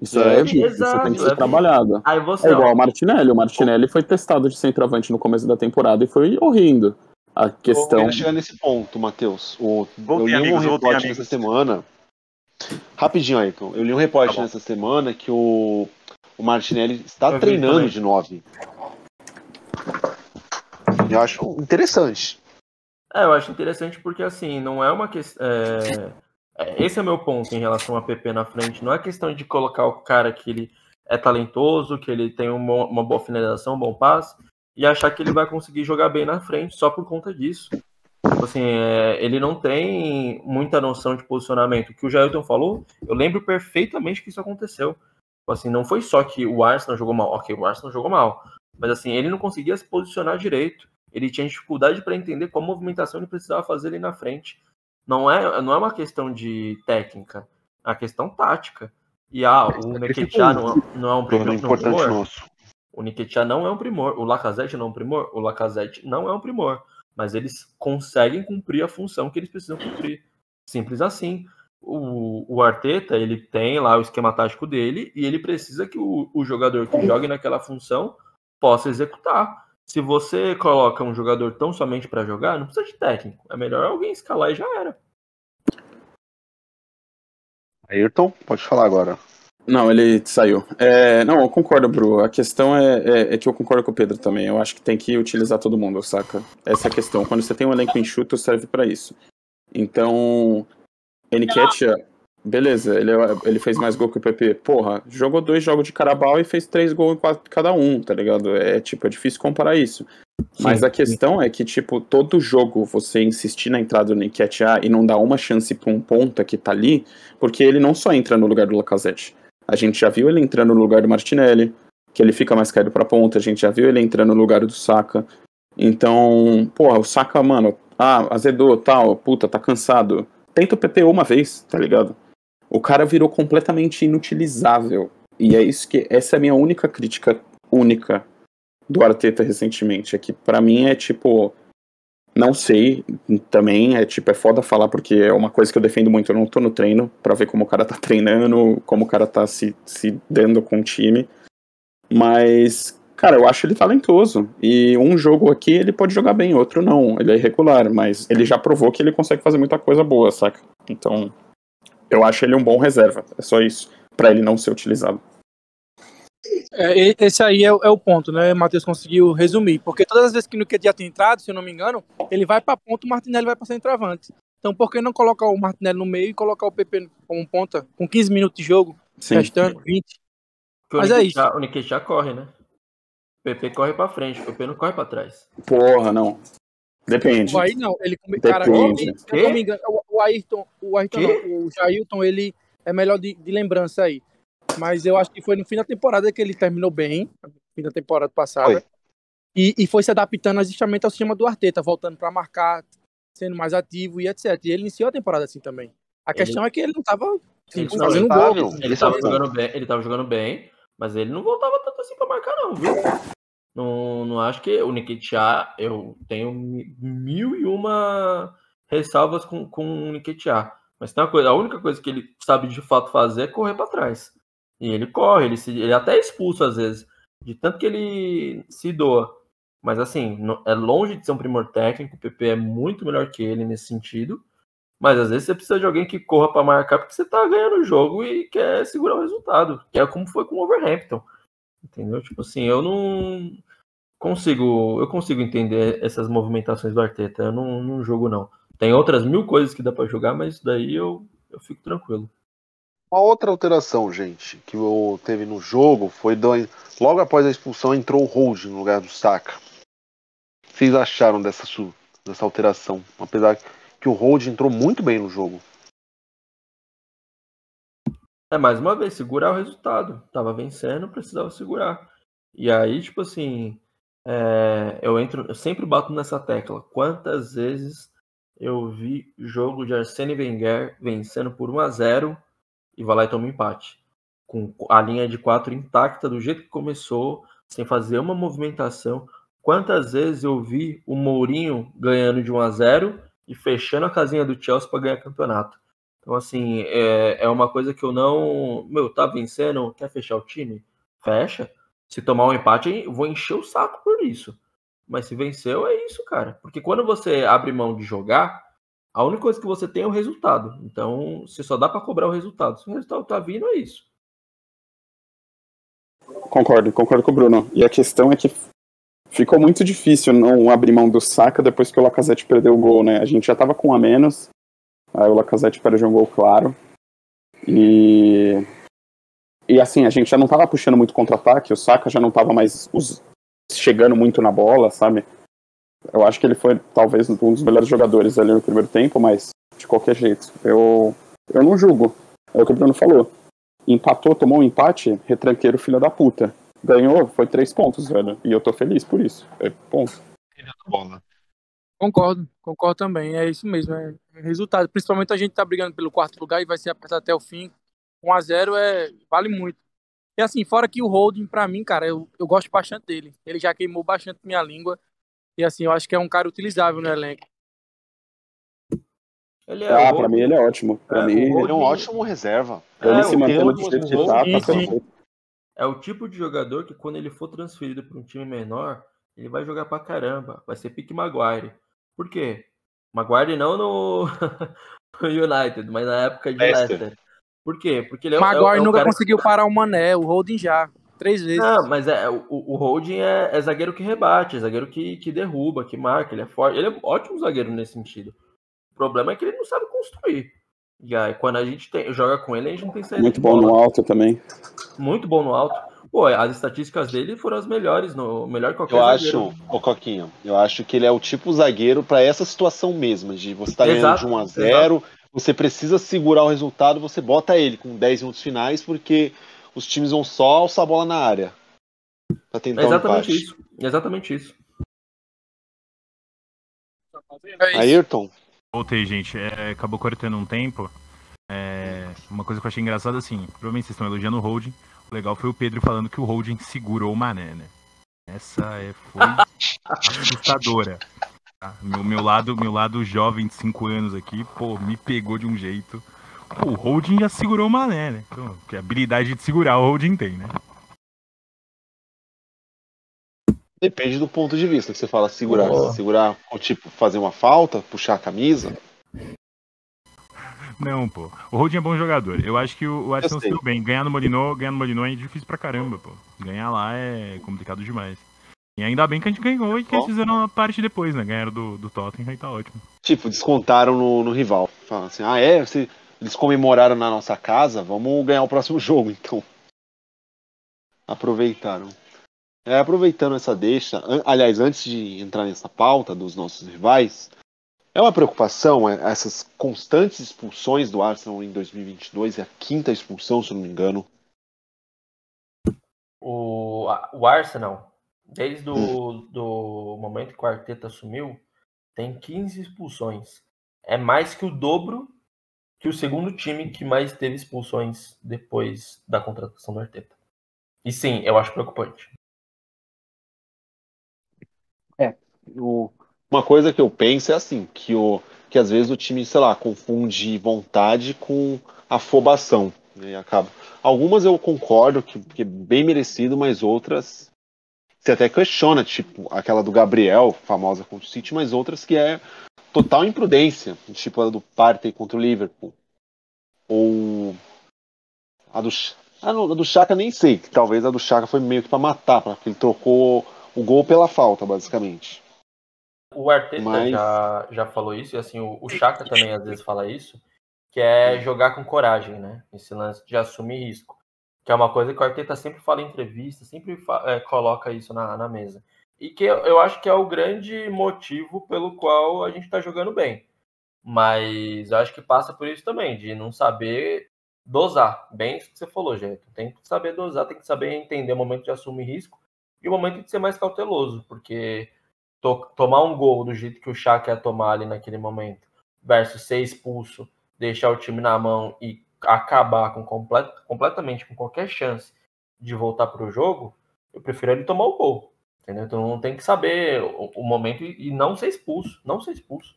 Isso É, é, vício, isso exato, tem que é ser vício. trabalhado. Aí você, É ó, igual o Martinelli. O Martinelli foi testado de centroavante no começo da temporada e foi horrendo. A Eu questão. queria chegar nesse ponto, Matheus. O- Eu Voltem, li um amigos. nessa semana. Rapidinho, Ayrton. Eu li um reporte Tá nessa semana que o, o Martinelli está Eu treinando de 9. Eu acho interessante. É, eu acho interessante porque, assim, não é uma questão. Esse é meu ponto em relação a PP na frente. Não é questão de colocar o cara que ele é talentoso, que ele tem um bom- uma boa finalização, um bom passe, e achar que ele vai conseguir jogar bem na frente só por conta disso. Tipo assim, é, ele não tem muita noção de posicionamento. O que o Jailton falou, eu lembro perfeitamente que isso aconteceu. Tipo assim, não foi só que o Arsenal jogou mal. Ok, o Arsenal jogou mal. Mas assim, ele não conseguia se posicionar direito. Ele tinha dificuldade para entender qual movimentação ele precisava fazer ali na frente. Não é, não é uma questão de técnica, é uma questão tática. E ah, o Nketiah não, é- não é um primor. importante nosso. O Nketiah não é um primor. O Lacazette não é um primor. O Lacazette não é um primor. Mas eles conseguem cumprir a função que eles precisam cumprir. Simples assim. O, o Arteta, ele tem lá o esquema tático dele e ele precisa que o, o jogador que jogue naquela função possa executar. Se você coloca um jogador tão somente para jogar, não precisa de técnico. É melhor alguém escalar e já era. Ayrton, pode falar agora. Não, ele saiu. É, não, eu concordo, Bru. A questão é, é- é que eu concordo com o Pedro também. Eu acho que tem que utilizar todo mundo, saca? Essa é a questão. Quando você tem um elenco enxuto, serve pra isso. Então, Eniketia, beleza, ele, ele fez mais gol que o PP. Porra, jogou dois jogos de Carabao e fez três gols em cada um, tá ligado? É tipo, é difícil comparar isso. Mas a questão é que, tipo, todo jogo você insistir na entrada do Nketiah e não dar uma chance pra um ponta que tá ali, porque ele não só entra no lugar do Lacazette. A gente já viu ele entrando no lugar do Martinelli, que ele fica mais caído pra ponta, a gente já viu ele entrando no lugar do Saka. Então, porra, o Saka, mano, ah, azedou, tal, puta, tá cansado. Tenta o PP uma vez, tá ligado? O cara virou completamente inutilizável. E é isso que. Essa é a minha única crítica única do Arteta recentemente. É que para mim é tipo. Não sei, também é tipo, é foda falar porque é uma coisa que eu defendo muito. Eu não tô no treino para ver como o cara tá treinando, como o cara tá se, se dando com o time. Mas, cara, eu acho ele talentoso. E um jogo aqui ele pode jogar bem, outro não. Ele é irregular, mas ele já provou que ele consegue fazer muita coisa boa, saca? Então, eu acho ele um bom reserva. É só isso, para ele não ser utilizado. É, esse aí é, é, o ponto, né? O Matheus conseguiu resumir. Porque todas as vezes que no já tem entrado, se eu não me engano, ele vai para ponta, o Martinelli vai para centroavante. Então por que não colocar o Martinelli no meio e colocar o PP como ponta, com 15 minutos de jogo, Sim. restando 20? Mas é isso. O Nikita corre, né? O PP corre para frente, o PP não corre para trás. Porra, não. Depende. O aí não, ele cara, Depende. Ele, se eu não me engano, o Ayrton, o Ayrton não, o Jailton, ele é melhor de, de lembrança aí. Mas eu acho que foi no fim da temporada que ele terminou bem, no fim da temporada passada. E, e, foi se adaptando justamente ao sistema do Arteta, voltando para marcar, sendo mais ativo e etc. E ele iniciou a temporada assim também. A ele... questão é que ele não estava assim, fazendo gol. Ele estava jogando bem, ele tava jogando bem, mas ele não voltava tanto assim para marcar não, viu? Não, não acho que o Nikitiá, eu tenho mil e uma ressalvas com, com o Nikitiá. Mas tem uma coisa, a única coisa que ele sabe de fato fazer é correr para trás. E ele corre, ele, se, ele até é expulso às vezes, de tanto que ele se doa. Mas assim, é longe de ser um primor técnico, o PP é muito melhor que ele nesse sentido. Mas às vezes você precisa de alguém que corra para marcar porque você tá ganhando o jogo e quer segurar o resultado. Que é como foi com o Overhampton. Entendeu? Tipo assim, eu não consigo. Eu consigo entender essas movimentações do Arteta. Eu não, não jogo, não. Tem outras mil coisas que dá para jogar, mas daí eu, eu fico tranquilo. Uma outra alteração, gente, que teve no jogo foi do, logo após a expulsão entrou o Hold no lugar do Saka. O que vocês acharam dessa, dessa alteração? Apesar que o Hold entrou muito bem no jogo. É, mais uma vez, segurar o resultado. Tava vencendo, precisava segurar. E aí, tipo assim, é, eu entro, eu sempre bato nessa tecla. Quantas vezes eu vi jogo de Arsene Wenger vencendo por 1 a 0 e vai lá e toma um empate. Com a linha de quatro intacta do jeito que começou, sem fazer uma movimentação. Quantas vezes eu vi o Mourinho ganhando de 1 a 0 e fechando a casinha do Chelsea para ganhar campeonato? Então, assim, é, é uma coisa que eu não. Meu, tá vencendo, quer fechar o time? Fecha. Se tomar um empate, vou encher o saco por isso. Mas se venceu, é isso, cara. Porque quando você abre mão de jogar, a única coisa que você tem é o resultado. Então, você só dá para cobrar o resultado. Se o resultado tá vindo, é isso. Concordo, concordo com o Bruno. E a questão é que ficou muito difícil não abrir mão do saca depois que o Lacazette perdeu o gol, né? A gente já tava com um a menos, aí o Lacazette perdeu um gol claro. E e assim, a gente já não tava puxando muito contra-ataque, o Saka já não tava mais chegando muito na bola, sabe? Eu acho que ele foi talvez um dos melhores jogadores ali no primeiro tempo, mas de qualquer jeito, eu, eu não julgo. É o que o Bruno falou. Empatou, tomou um empate, retranqueiro filho da puta. Ganhou, foi três pontos, velho. E eu tô feliz por isso. É ponto. Concordo, concordo também. É isso mesmo. É resultado. Principalmente a gente tá brigando pelo quarto lugar e vai ser apertado até o fim. 1 a 0 é, vale muito. E assim, fora que o Holding, pra mim, cara, eu, eu gosto bastante dele. Ele já queimou bastante minha língua. E assim, eu acho que é um cara utilizável no elenco. Ele é ah, pra mim ele é ótimo. Pra é, mim ele é um ótimo reserva. Ele é, se mantendo do jeito que tá É o tipo de jogador que quando ele for transferido para um time menor, ele vai jogar pra caramba. Vai ser pique Maguire. Por quê? Maguire não no, United, mas na época de Leicester. Leicester. Por quê? Porque ele é, Maguire é, é nunca conseguiu parar o Mané, o Holding já. Três vezes. Não, mas é, o, o Holding é, é, zagueiro que rebate, é zagueiro que, que derruba, que marca, ele é forte. Ele é ótimo zagueiro nesse sentido. O problema é que ele não sabe construir. E aí, quando a gente tem, joga com ele, a gente não tem saída Muito de bom bola. no alto também. Muito bom no alto. Pô, as estatísticas dele foram as melhores, no melhor que qualquer Eu zagueiro. acho, ô Coquinho, eu acho que ele é o tipo zagueiro pra essa situação mesma, de você tá ganhando Exato, de 1 a 0 você precisa segurar o resultado, você bota ele com 10 minutos finais, porque os times vão só alçar a bola na área. Pra É tentar um exatamente empate. isso. É exatamente isso. É isso. Ayrton, Voltei, gente. É, acabou cortando um tempo. É, uma coisa que eu achei engraçada, assim, provavelmente vocês estão elogiando o Holding. O legal foi o Pedro falando que o Holding segurou o Mané, né? Essa é, foi assustadora. tá? Meu, meu, lado, meu lado jovem de 5 anos aqui, pô, me pegou de um jeito. Pô, o Holding já segurou o Mané, né? Então, que habilidade de segurar o Holding tem, né? depende do ponto de vista que você fala segurar. Boa. Segurar, ou tipo, fazer uma falta, puxar a camisa. Não, pô. O Holding é bom jogador. Eu acho que o, Arsenal se deu bem. Ganhar no Molinô, ganhar no Molinô é difícil pra caramba, pô. Ganhar lá é complicado demais. E ainda bem que a gente ganhou e que eles fizeram a parte depois, né? Ganharam do, do Tottenham e tá ótimo. Tipo, descontaram no, no rival. Falam assim, ah é, você- eles comemoraram na nossa casa, vamos ganhar o próximo jogo, então. Aproveitaram. É, aproveitando essa deixa, an- aliás, antes de entrar nessa pauta dos nossos rivais, é uma preocupação é, essas constantes expulsões do Arsenal em 2022, é a quinta expulsão, se eu não me engano. O, o Arsenal, desde o do momento que o Arteta assumiu, tem 15 expulsões. É mais que o dobro que o segundo time que mais teve expulsões depois da contratação do Arteta. E sim, eu acho preocupante. O- uma coisa que eu penso é assim, que, o, que às vezes o time, sei lá, confunde vontade com afobação. né, E acaba. Algumas eu concordo que, que é bem merecido, mas outras você até questiona, tipo aquela do Gabriel, famosa contra o City, mas outras que é total imprudência, tipo a do Partey contra o Liverpool. Ou a do ah, a do Chaka nem sei, que talvez a do Chaka foi meio que pra matar, porque ele trocou o gol pela falta, basicamente. O Arteta Mas- já, já falou isso, e assim, o, o Chaka também às vezes fala isso, que é jogar com coragem, né? Esse lance de assumir risco. Que é uma coisa que o Arteta sempre fala em entrevista, sempre é, coloca isso na, na mesa. E que eu, eu acho que é o grande motivo pelo qual a gente tá jogando bem. Mas eu acho que passa por isso também, de não saber dosar. Bem isso que você falou, gente. Tem que saber dosar, tem que saber entender o momento de assumir risco e o momento de ser mais cauteloso, porque to- tomar um gol do jeito que o Chaka ia tomar ali naquele momento, versus ser expulso, deixar o time na mão e acabar com complet, completamente com qualquer chance de voltar para o jogo, eu prefiro ele tomar o gol. Entendeu? Então tem que saber o, o momento e, e não ser expulso. Não ser expulso.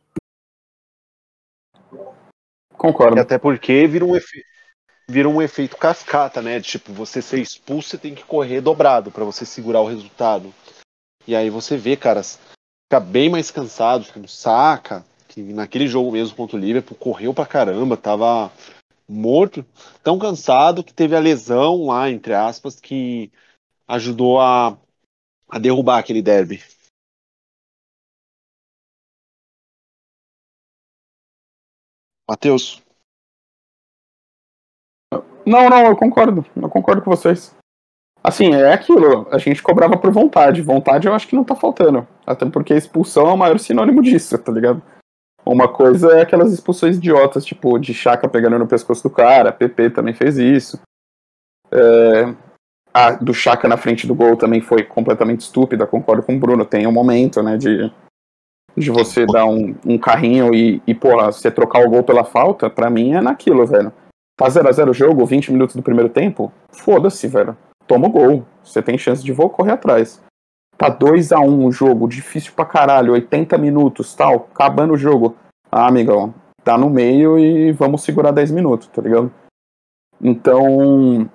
Concordo. E até porque vira um, efe... vira um efeito cascata, né? Tipo, você ser expulso, você tem que correr dobrado pra você segurar o resultado. E aí você vê, caras, fica bem mais cansado, como Saca, que naquele jogo mesmo contra o Liverpool correu pra caramba, tava morto, tão cansado que teve a lesão lá, entre aspas, que ajudou a, a derrubar aquele derby. Matheus. Não, não, eu concordo. Eu concordo com vocês. Assim, é aquilo. A gente cobrava por vontade. Vontade eu acho que não tá faltando. Até porque expulsão é o maior sinônimo disso, tá ligado? Uma coisa é aquelas expulsões idiotas, tipo, de Chaka pegando no pescoço do cara. PP também fez isso. É, A do Chaka na frente do gol também foi completamente estúpida. Concordo com o Bruno. Tem um momento, né, de, de você dar um, um carrinho e, e, porra, você trocar o gol pela falta. Pra mim é naquilo, velho. Tá 0x0 o jogo, 20 minutos do primeiro tempo? Foda-se, velho. Toma o gol. Você tem chance de vou correr atrás. Tá 2x1 o jogo, difícil pra caralho, 80 minutos, tal, acabando o jogo. Ah, amigão, tá no meio e vamos segurar 10 minutos, tá ligado? Então,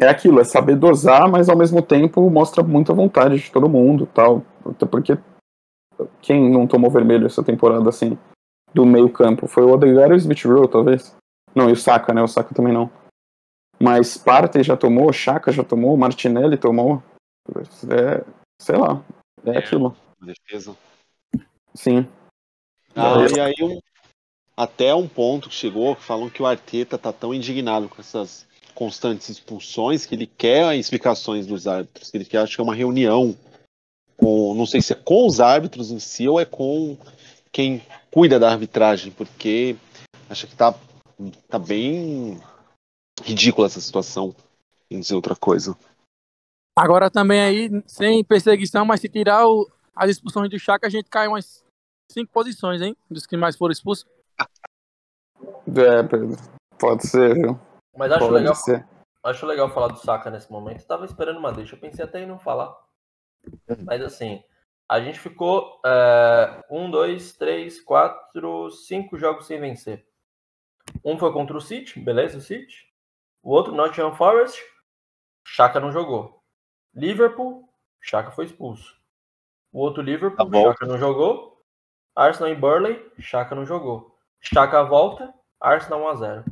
é aquilo, é saber dosar, mas ao mesmo tempo mostra muita vontade de todo mundo, tal. Até porque quem não tomou vermelho essa temporada, assim, do meio campo, foi o Odegaard e o Smith Rowe, talvez. Não, e o Saka, né? O Saka também não. Mas Partey já tomou, Chaka já tomou, Martinelli tomou. É, sei lá, é, É. aquilo. Defesa. Sim. Ah, e aí um, até um ponto que chegou, falam que o Arteta tá tão indignado com essas constantes expulsões que ele quer explicações dos árbitros, que ele quer, acho que é uma reunião com, não sei se é com os árbitros em si ou é com quem cuida da arbitragem, porque acho que tá, tá bem ridícula essa situação, em dizer outra coisa. Agora também aí, sem perseguição, mas se tirar o, as expulsões do Chaka, a gente cai umas cinco posições, hein? Dos que mais foram expulsos. É, Pedro. Pode ser, viu? Mas acho Pode legal, ser. acho legal falar do Saka nesse momento. Eu tava esperando uma deixa. Eu pensei até em não falar. Mas assim, a gente ficou é, um, dois, três, quatro, cinco jogos sem vencer. Um foi contra o City, beleza, o City. O outro, Nottingham Forest, Chaka não jogou. Liverpool, Chaka foi expulso. O outro Liverpool, Tá. Chaka não jogou. Arsenal e Burley, Chaka não jogou. Chaka volta, Arsenal 1x0.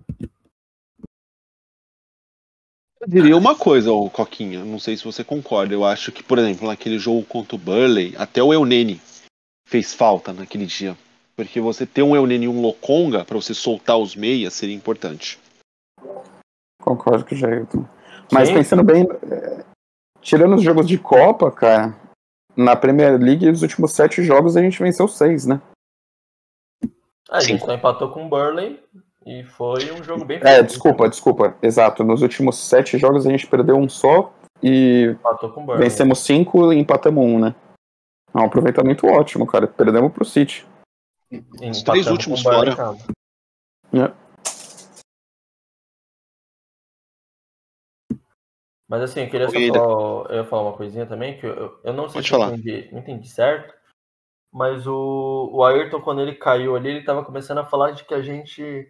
Eu diria uma coisa, ô Coquinha, não sei se você concorda. Eu acho que, por exemplo, naquele jogo contra o Burley, até o Eunene fez falta naquele dia. Porque você ter um Eunene e um Lokonga pra você soltar os meias seria importante. Concordo com o Jailton. Mas Sim. pensando bem, é, tirando os jogos de Copa, cara, na Premier League, os últimos sete jogos a gente venceu seis, né? A gente Cinco. só empatou com o Burley e foi um jogo bem É, desculpa, desculpa. Exato. Nos últimos sete jogos a gente perdeu um só e Empatou com o Burley. vencemos cinco e empatamos um, né? É um aproveitamento ótimo, cara. Perdemos pro City. Os três últimos fora. É. Mas assim, eu queria só falar, eu ia falar uma coisinha também, que eu, eu não sei Pode se eu falar. entendi, não entendi certo, mas o, o Ayrton, quando ele caiu ali, ele tava começando a falar de que a gente,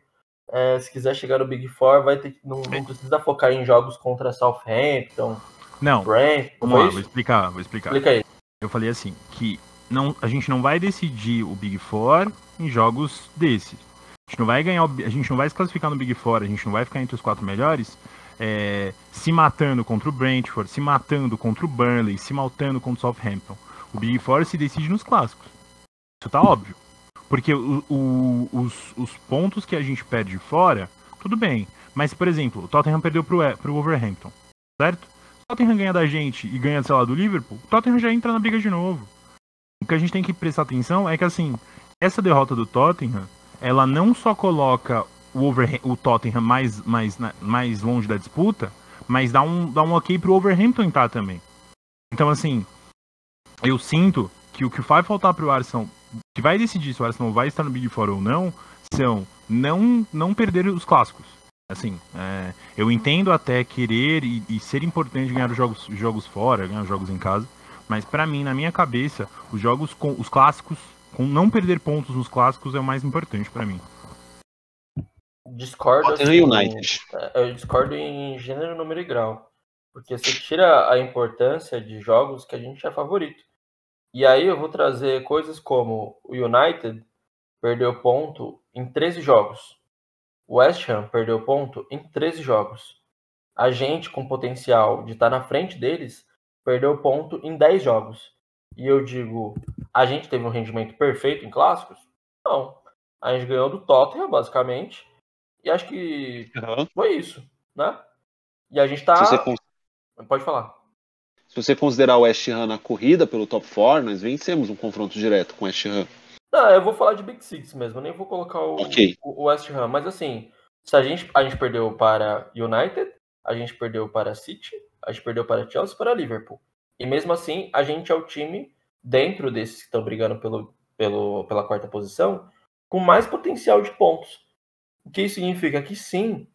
é, se quiser chegar no Big Four, vai ter que, não, não precisa focar em jogos contra Southampton, Não, Brent, vamos lá, isso? vou explicar, vou explicar. Explica aí. Eu falei assim, que não, a gente não vai decidir o Big Four em jogos desses. A gente não vai ganhar, o- a gente não vai se classificar no Big Four, a gente não vai ficar entre os quatro melhores é, se matando contra o Brentford, se matando contra o Burnley, se matando contra o Southampton. O Big Four se decide nos clássicos. Isso tá óbvio. Porque o- o- os, os pontos que a gente perde fora, tudo bem. Mas, por exemplo, o Tottenham perdeu pro, E- pro Wolverhampton, certo? O Tottenham ganha da gente e ganha, sei lá, do Liverpool, o Tottenham já entra na briga de novo. O que a gente tem que prestar atenção é que, assim, essa derrota do Tottenham, ela não só coloca o, Wolverham- o Tottenham mais, mais, na- mais longe da disputa, mas dá um, dá um ok pro Wolverhampton entrar também. Então, assim, eu sinto que o que vai faltar pro Arsenal, que vai decidir se o Arsenal vai estar no Big Four ou não, são não, não perder os clássicos. Assim, é, eu entendo até querer e, e ser importante ganhar os jogos, os jogos fora, ganhar os jogos em casa, mas pra mim, na minha cabeça, os jogos com os clássicos, com não perder pontos nos clássicos é o mais importante pra mim. Discordo. Assim, United. é, Eu discordo em gênero, número e grau. Porque você tira a importância de jogos que a gente é favorito. E aí eu vou trazer coisas como o United perdeu ponto em 13 jogos. O West Ham perdeu ponto em 13 jogos. A gente, com potencial de estar na frente deles, perdeu ponto em 10 jogos. E eu digo, a gente teve um rendimento perfeito em clássicos? Não. A gente ganhou do Tottenham, basicamente. E acho que Aham. foi isso, né? E a gente tá. Se, você, Pode falar. se você considerar o West Ham na corrida pelo top 4, nós vencemos um confronto direto com o West Ham. Não, eu vou falar de Big Six mesmo, eu nem vou colocar o, Ok. o West Ham. Mas assim, se a gente, a gente perdeu para United, a gente perdeu para City, a gente perdeu para Chelsea e para Liverpool. E mesmo assim, a gente é o time, dentro desses que estão brigando pelo, pelo, pela quarta posição, com mais potencial de pontos. O que isso significa? Que sim,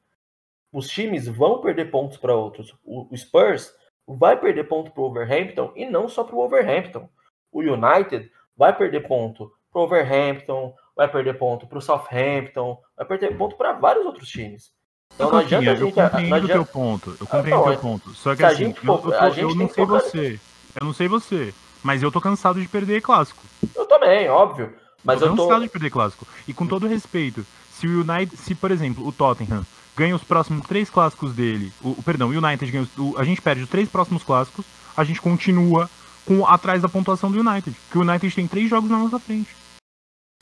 os times vão perder pontos para outros. O, Spurs vai perder ponto para o Wolverhampton e não só para o Wolverhampton. O United vai perder ponto para o Wolverhampton, vai perder ponto para o Southampton, vai perder ponto para vários outros times. Então não adianta a eu gente. Não compreendo o adianta, teu ponto. Eu compreendo o teu ponto. Só que se a assim, gente eu, eu, a tô- gente eu não sei você. Eu não sei você. Mas eu tô cansado de perder clássico. eu também, óbvio. Mas tô eu tô. cansado de perder clássico. E com todo respeito, se o United, se por exemplo, o Tottenham ganha os próximos três clássicos dele, o, perdão, o United ganha os, o- a gente perde os três próximos clássicos, a gente continua com atrás da pontuação do United, que o United tem três jogos na nossa frente.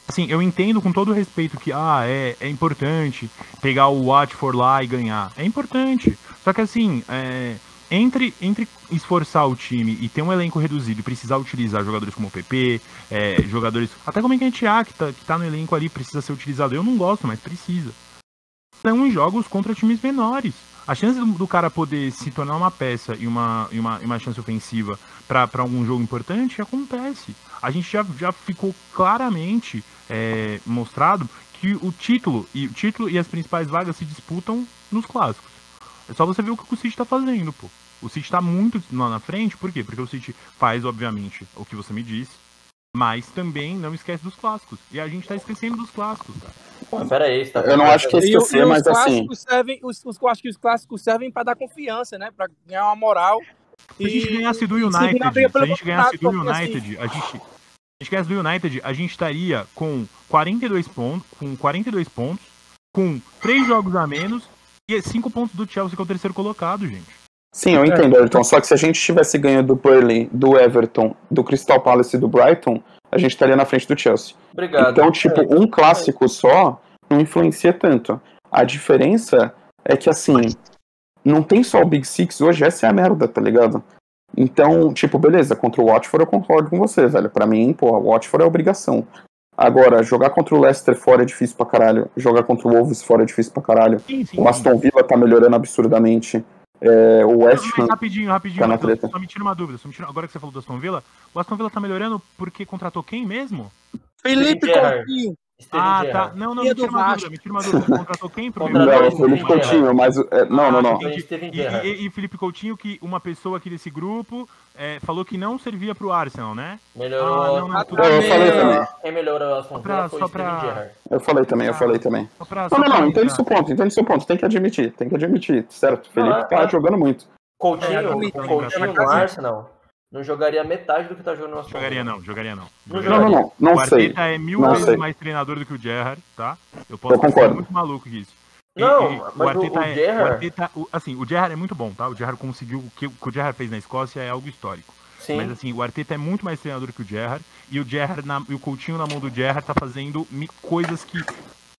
Assim, eu entendo com todo respeito que, ah, é, é importante pegar o Watford lá e ganhar. É importante. Só que assim, é, entre, entre esforçar o time e ter um elenco reduzido e precisar utilizar jogadores como o PP, é, jogadores. Até como o Encantear, que tá, que tá no elenco ali, precisa ser utilizado. Eu não gosto, mas precisa. São jogos contra times menores. A chance do, do cara poder se tornar uma peça e uma, e uma, e uma chance ofensiva para algum jogo importante acontece. A gente já, já ficou claramente é, mostrado que o título e o título e as principais vagas se disputam nos clássicos. É só você ver o que o City está fazendo, pô. O City está muito lá na frente, por quê? Porque o City faz, obviamente, o que você me disse, mas também não esquece dos clássicos. E a gente tá esquecendo dos clássicos, cara. Pô, pera aí, você tá Eu não acho que é E, esquecer, e os mas assim. clássicos servem, os, os, eu acho que os clássicos servem para dar confiança, né? Para ganhar uma moral. Se a gente e- ganhasse do United, se a gente ganhasse do porque, United, a gente. Se a gente ganhasse do United, a gente estaria com 42 pontos, com 42 pontos, com 3 jogos a menos e 5 pontos do Chelsea, que é o terceiro colocado, gente. Sim, eu entendo, Everton. Só que se a gente tivesse ganho do Burnley, do Everton, do Crystal Palace e do Brighton, a gente estaria na frente do Chelsea. Obrigado. Então, tipo, um clássico só não influencia tanto. A diferença é que, assim, não tem só o Big Six hoje, essa é a merda, tá ligado? Então, tipo, beleza, contra o Watford eu concordo com você, velho. Pra mim, pô, o Watford é obrigação. Agora, jogar contra o Leicester fora é difícil pra caralho. Jogar contra o Wolves fora é difícil pra caralho. Sim, sim. O Aston Villa tá melhorando absurdamente. É, o West Ham. rapidinho, rapidinho, tá na treta. só me tira uma dúvida. Só me tira... Agora que você falou do Aston Villa, o Aston Villa tá melhorando porque contratou quem mesmo? Felipe Gerrard. Coutinho. Ah, tá. Não, não, E me tira uma dúvida, me tira uma dúvida. Contratou quem pro Contratou Não, Contratou o Felipe Coutinho, mas. é, não, não, não. Foi Steven E, e, e Felipe Coutinho, que uma pessoa aqui desse grupo é, falou que não servia pro Arsenal, né? Melhorou. Ah, não, não, tudo Eu falei também. Quem melhorou o pra- foi só pra-. Eu falei também, eu falei também. Só pra, Não, só não, não, entende seu ponto, entende seu ponto. Tem que admitir, tem que admitir, certo? Não, Felipe é- tá é- jogando muito. Coutinho, É, Coutinho é, no Arsenal não jogaria metade do que tá jogando no Aston. Jogaria não, jogaria não. Não Não, não, não, não o sei. Arteta é mil Não vezes sei. mais treinador do que o Gerrard, tá? Eu posso Eu ser muito maluco com isso. E- Não, e mas o- o é, Gerrard- o Arteta, o- assim, o Gerrard é muito bom, tá? O Gerrard conseguiu o que o que o Gerrard fez na Escócia é algo histórico. Sim. Mas assim, o Arteta é muito mais treinador que o Gerrard e o Gerrard na- e o Coutinho na mão do Gerrard tá fazendo mi- coisas que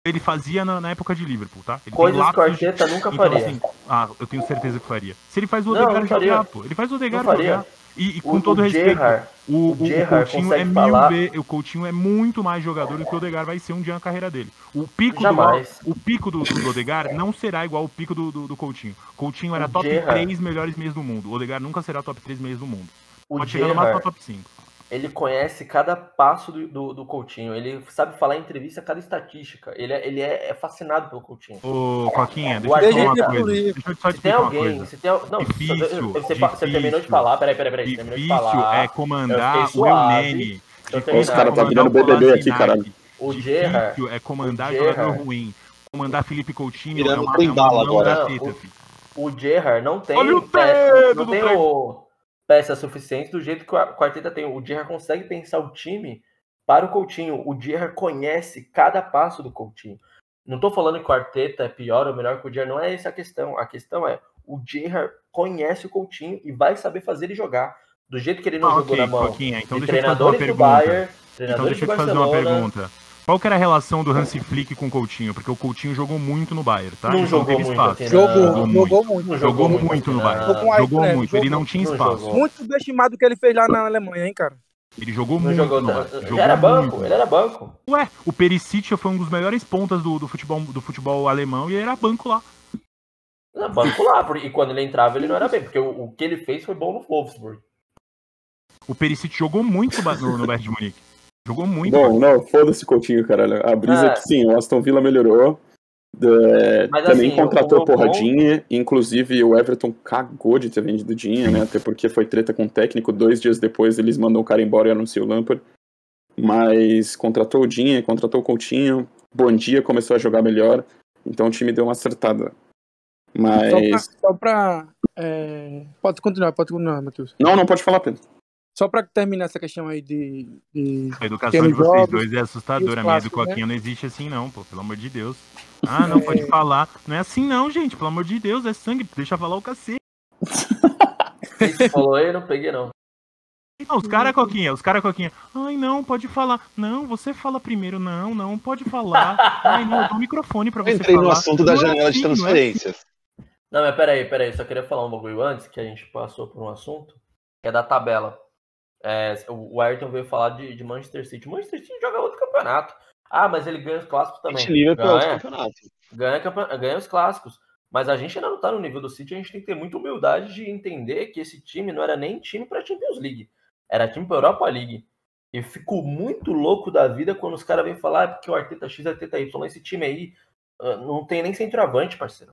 ele fazia na, na época de Liverpool, tá? Ele Coisas que o Arteta nunca então, faria. assim, ah, eu tenho certeza que faria. Se ele faz o Não, Odegaard não jogar, pô. Ele faz o Odegaard Não jogar. E, e com O- todo o respeito, Gerrard- o, o o- Coutinho é mil vezes, o Coutinho é muito mais jogador do que o Odegaard vai ser um dia na carreira dele. O pico Jamais. do o pico do, do Odegaard não será igual ao pico do, do, do Coutinho. Coutinho era O top Gerrard- 3 melhores meios do mundo. O Odegaard nunca será top 3 meios do mundo. O Pode chegar no máximo top 5. Ele conhece cada passo do, do, do Coutinho. Ele sabe falar em entrevista cada estatística. Ele é, ele é, é fascinado pelo Coutinho. Ô, Coquinha, deixa O eu te falar uma Arteta- coisa. Deixa eu só te Se tem alguém, se tem não, Difícil, você, você, você terminou de difícil. falar, peraí, peraí, peraí, você terminou de Difícil falar. é comandar o suave. Eunene. Deixa eu Difícil terminar. Os caras tá virando BBB aqui, caralho. O Difícil Gerrard, é comandar o jogador ruim. Comandar Felipe Coutinho Virando é uma, é mão agora. da teta, Não, o- filho. o Gerrard não tem, Olha o dedo não do tem o, peça suficiente do jeito que o Arteta tem. O Gerrard consegue pensar o time para o Coutinho. O Gerrard conhece cada passo do Coutinho. Não tô falando que o Arteta é pior ou melhor que o Gerrard, não é essa a questão. A questão é, o Gerrard conhece o Coutinho e vai saber fazer ele jogar. Do jeito que ele não Ah, jogou ok, na mão Coquinha, então de deixa eu te fazer uma pergunta. Bayern, Então deixa eu te fazer uma pergunta. Qual que era a relação do Hansi Flick com o Coutinho? Porque o Coutinho jogou muito no Bayern, tá? Não Ele jogou teve muito espaço. aqui, Jogou, Jogou jogou, muito. muito. Não Jogou muito muito no Bayern. não. Jogou muito, ele não tinha Não espaço. jogou. Muito subestimado o que ele fez lá na Alemanha, hein, cara? Ele jogou Não muito jogou, no Bayern. ele Jogou era banco, muito. ele era banco. Ué, o Perisic foi um dos melhores pontas do, do, futebol, do futebol alemão e ele era banco lá. Era banco lá, e quando ele entrava ele não era bem, porque o, o que ele fez foi bom no Wolfsburg. O Perisic jogou muito no, no Bayern de Munique. Jogou muito. Não, não, foda-se Coutinho, caralho. A brisa é, É. que sim, o Aston Villa melhorou. É, Mas, também assim, contratou o- o porra bom- Dinhe, inclusive o Everton cagou de ter vendido Dinhe, né? Até porque foi treta com o técnico. Dois dias depois eles mandou o cara embora e anunciou o Lampard. Mas contratou o Dinhe, contratou o Coutinho. Bom dia começou a jogar melhor. Então o time deu uma acertada. Só pra. Mas. Só pra é, Pode continuar, pode continuar, Matheus. Não, não pode falar, Pedro. Só pra terminar essa questão aí de. de... A educação de vocês jogos dois é assustadora. A minha do Coquinha não existe assim, não, pô. Pelo amor de Deus. Ah, não, pode falar. Não é assim, não, gente. Pelo amor de Deus, é sangue. Deixa falar o cacete. Você falou aí, eu não peguei não. Não, os caras, Coquinha, os caras, Coquinha. Ai, não, pode falar. Não, você fala primeiro. Não, não, pode falar. Ai, não, eu dou o microfone pra Eu você entrei falar. no assunto da é janela de não é assim. transferências. Não, mas peraí, peraí. Só queria falar um bagulho antes, que a gente passou por um assunto, que é da tabela. É, o Ayrton veio falar de, de Manchester City. Manchester City joga outro campeonato. Ah, mas ele ganha os clássicos também. Liverpool é outro Ganha, campeonato. ganha, campe- ganha os clássicos. Mas a gente ainda não tá no nível do City, a gente tem que ter muita humildade de entender que esse time não era nem time pra Champions League. Era time pra Europa League. E fico muito louco da vida quando os caras vêm falar "Ah, porque o Arteta X, Arteta Y, esse time aí ah, não tem nem centroavante, parceiro.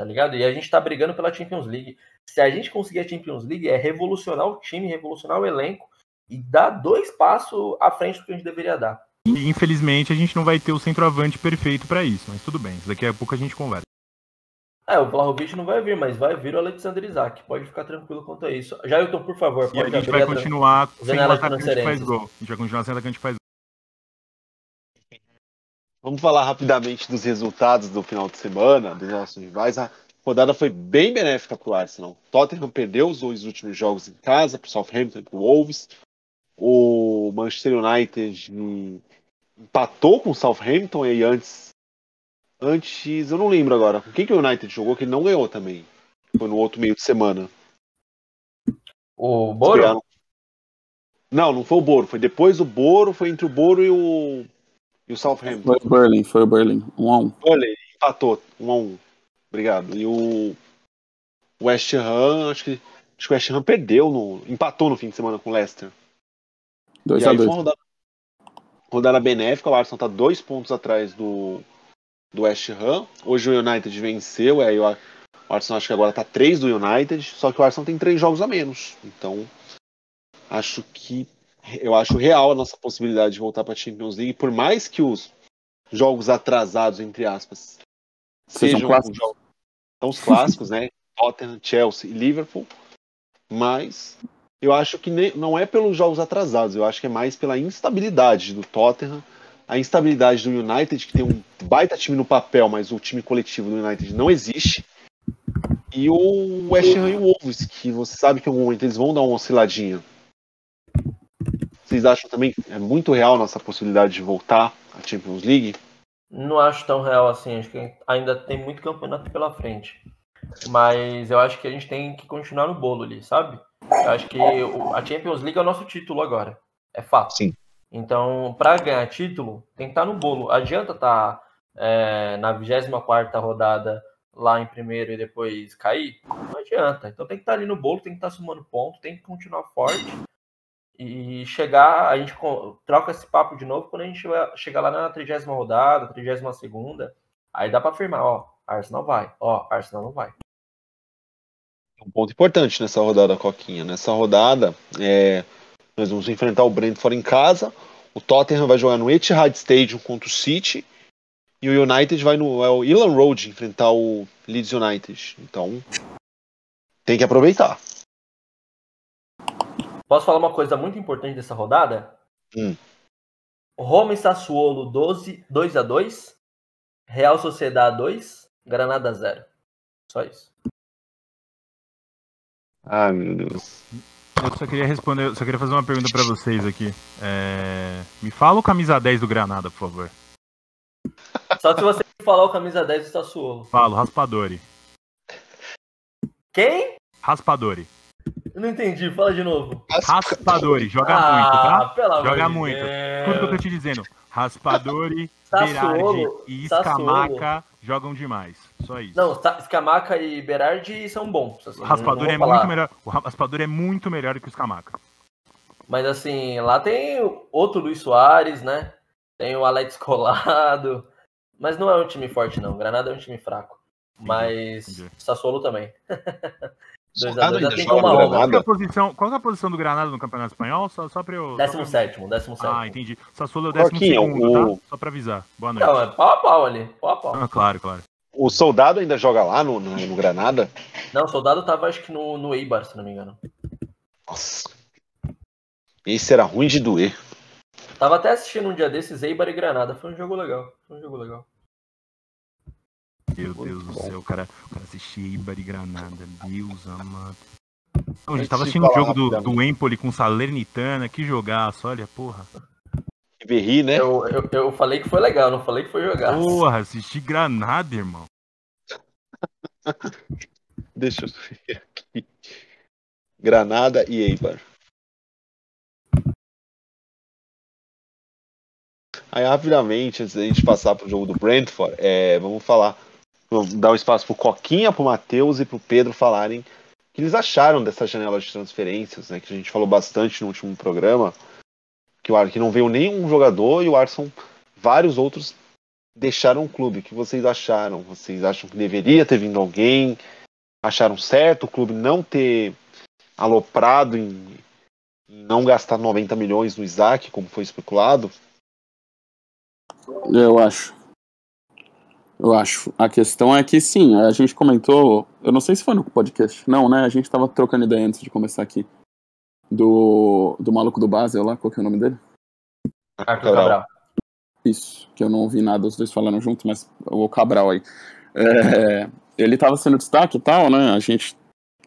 Tá ligado? E a gente tá brigando pela Champions League. Se a gente conseguir a Champions League, é revolucionar o time, revolucionar o elenco e dar dois passos à frente do que a gente deveria dar. Infelizmente, a gente não vai ter o centroavante perfeito pra isso, mas tudo bem. Daqui a pouco a gente conversa. É, o Vlahovic não vai vir, mas vai vir o Alexander Isaac. Pode ficar tranquilo quanto a isso. Jailton, por favor, E a pode gente abrir vai a continuar sem o atacante que faz gol. A gente vai continuar sem atacante que faz. Vamos falar rapidamente dos resultados do final de semana, dos nossos rivais. A rodada foi bem benéfica para o Arsenal. Tottenham perdeu os dois últimos jogos em casa, para o Southampton e para o Wolves. O Manchester United empatou com o Southampton e aí antes. Antes, eu não lembro agora. Com quem que o United jogou que ele não ganhou também? Foi no outro meio de semana. O Boro? Não, não foi o Boro. Foi depois do Boro, foi entre o Boro e o, e o Southampton. Foi o Berlin, foi o Berlin. Um a um. Olha, empatou, um a um. Obrigado. E o West Ham, acho que, acho que o West Ham perdeu, no, empatou no fim de semana com o Leicester. 2 e a aí foi 2 uma rodada, rodada benéfica, o Arsenal tá dois pontos atrás do, do West Ham. Hoje o United venceu, aí o, Ar- o Arsenal acho que agora tá três do United, só que o Arsenal tem três jogos a menos. Então, acho que eu acho real a nossa possibilidade de voltar para a Champions League, por mais que os jogos atrasados, entre aspas, Sejam sejam clássicos. os jogos são os clássicos, né? Tottenham, Chelsea e Liverpool, mas eu acho que nem- não é pelos jogos atrasados, eu acho que é mais pela instabilidade do Tottenham, a instabilidade do United, que tem um baita time no papel, mas o time coletivo do United não existe. E o West Ham e o Wolves, que você sabe que em algum momento eles vão dar uma osciladinha. Vocês acham também que é muito real a nossa possibilidade de voltar à Champions League? Não acho tão real assim. Acho que ainda tem muito campeonato pela frente. Mas eu acho que a gente tem que continuar no bolo ali, sabe? Eu acho que a Champions League é o nosso título agora. É fato. Sim. Então, para ganhar título, tem que estar no bolo. Adianta estar é, na 24 rodada lá em primeiro e depois cair? Não adianta. Então tem que estar ali no bolo, tem que estar somando ponto, tem que continuar forte e chegar. A gente troca esse papo de novo quando a gente chegar- lá na 30 rodada, 32 segunda. Aí dá para afirmar: ó, Arsenal vai, ó, Arsenal não vai. um ponto importante nessa rodada, Coquinha. Nessa rodada, é, nós vamos enfrentar o Brentford em casa. O Tottenham vai jogar no Etihad Stadium contra o City. E o United vai no é Elan Road enfrentar o Leeds United. Então, tem que aproveitar. Posso falar uma coisa muito importante dessa rodada? Hum. Roma e Sassuolo 12, 2 a 2 Real Sociedade 2, Granada 0. Só isso. Ah, meu Deus. Eu só queria responder, eu só queria fazer uma pergunta pra vocês aqui. É, Me fala o camisa 10 do Granada, por favor. Só se você falar o camisa 10 do Sassuolo. Falo, Raspadori. Quem? Raspadori. Eu não entendi, fala de novo. Raspadori, joga ah, muito, tá? Joga muito. Deus. Tudo que eu tô te dizendo. Raspadori, Sassuolo, Berardi e Sassuolo. Scamaca jogam demais. Só isso. Não, Sa- Scamaca e Berardi são bons. assim, Raspadori é vou muito falar. melhor. O Raspadori é muito melhor do que o Scamaca. Mas assim, lá tem outro Luiz Soares, né? Tem o Alex Colado. Mas não é um time forte, não. Granada é um time fraco. Mas entendi. Sassuolo também. Dois a Soldado dois, já ainda tem joga como no arrumar. Qual que, é a posição, qual que é a posição do Granada no Campeonato Espanhol? Só, só pra eu. só pra eu- 17, 17. Ah, entendi. Sassuolo é o décimo Joaquim, segundo, o- tá? Só pra avisar. Boa noite. Não, é pau a pau ali. Pau a pau. Ah, claro, claro. O soldado ainda joga lá no, no, no Granada? Não, o soldado tava acho que no, no Eibar, se não me engano. Nossa. Esse era ruim de doer. Tava até assistindo um dia desses Eibar e Granada. Foi um jogo legal. Foi um jogo legal. Meu Deus do céu, o cara, o cara assistia Ibar e Granada. Deus amado. A gente tava assistindo o jogo do, do Empoli com Salernitana, que jogaço, olha, porra. Berri, né? Eu, eu, eu falei que foi legal, não falei que foi jogar. Porra, assisti Granada, irmão. Deixa eu ver aqui. Granada e Eibar. Aí, rapidamente, antes da gente passar pro jogo do Brentford, é, vamos falar, vamos dar um espaço pro Coquinha, pro Matheus e pro Pedro falarem o que eles acharam dessa janela de transferências, né? Que a gente falou bastante no último programa, que o Ar- que não veio nenhum jogador e o Arson, vários outros deixaram o clube. O que vocês acharam? Vocês acham que deveria ter vindo alguém? Acharam certo o clube não ter aloprado em, em não gastar 90 milhões no Isaac, como foi especulado? Eu acho. Eu acho. A questão é que sim, a gente comentou. Eu não sei se foi no podcast. Não, né? A gente tava trocando ideia antes de começar aqui. Do, do maluco do Basel lá, qual que é o nome dele? Arthur Cabral. Isso, que eu não ouvi nada os dois falando junto, mas o Cabral aí. É, ele tava sendo destaque e tal, né? A gente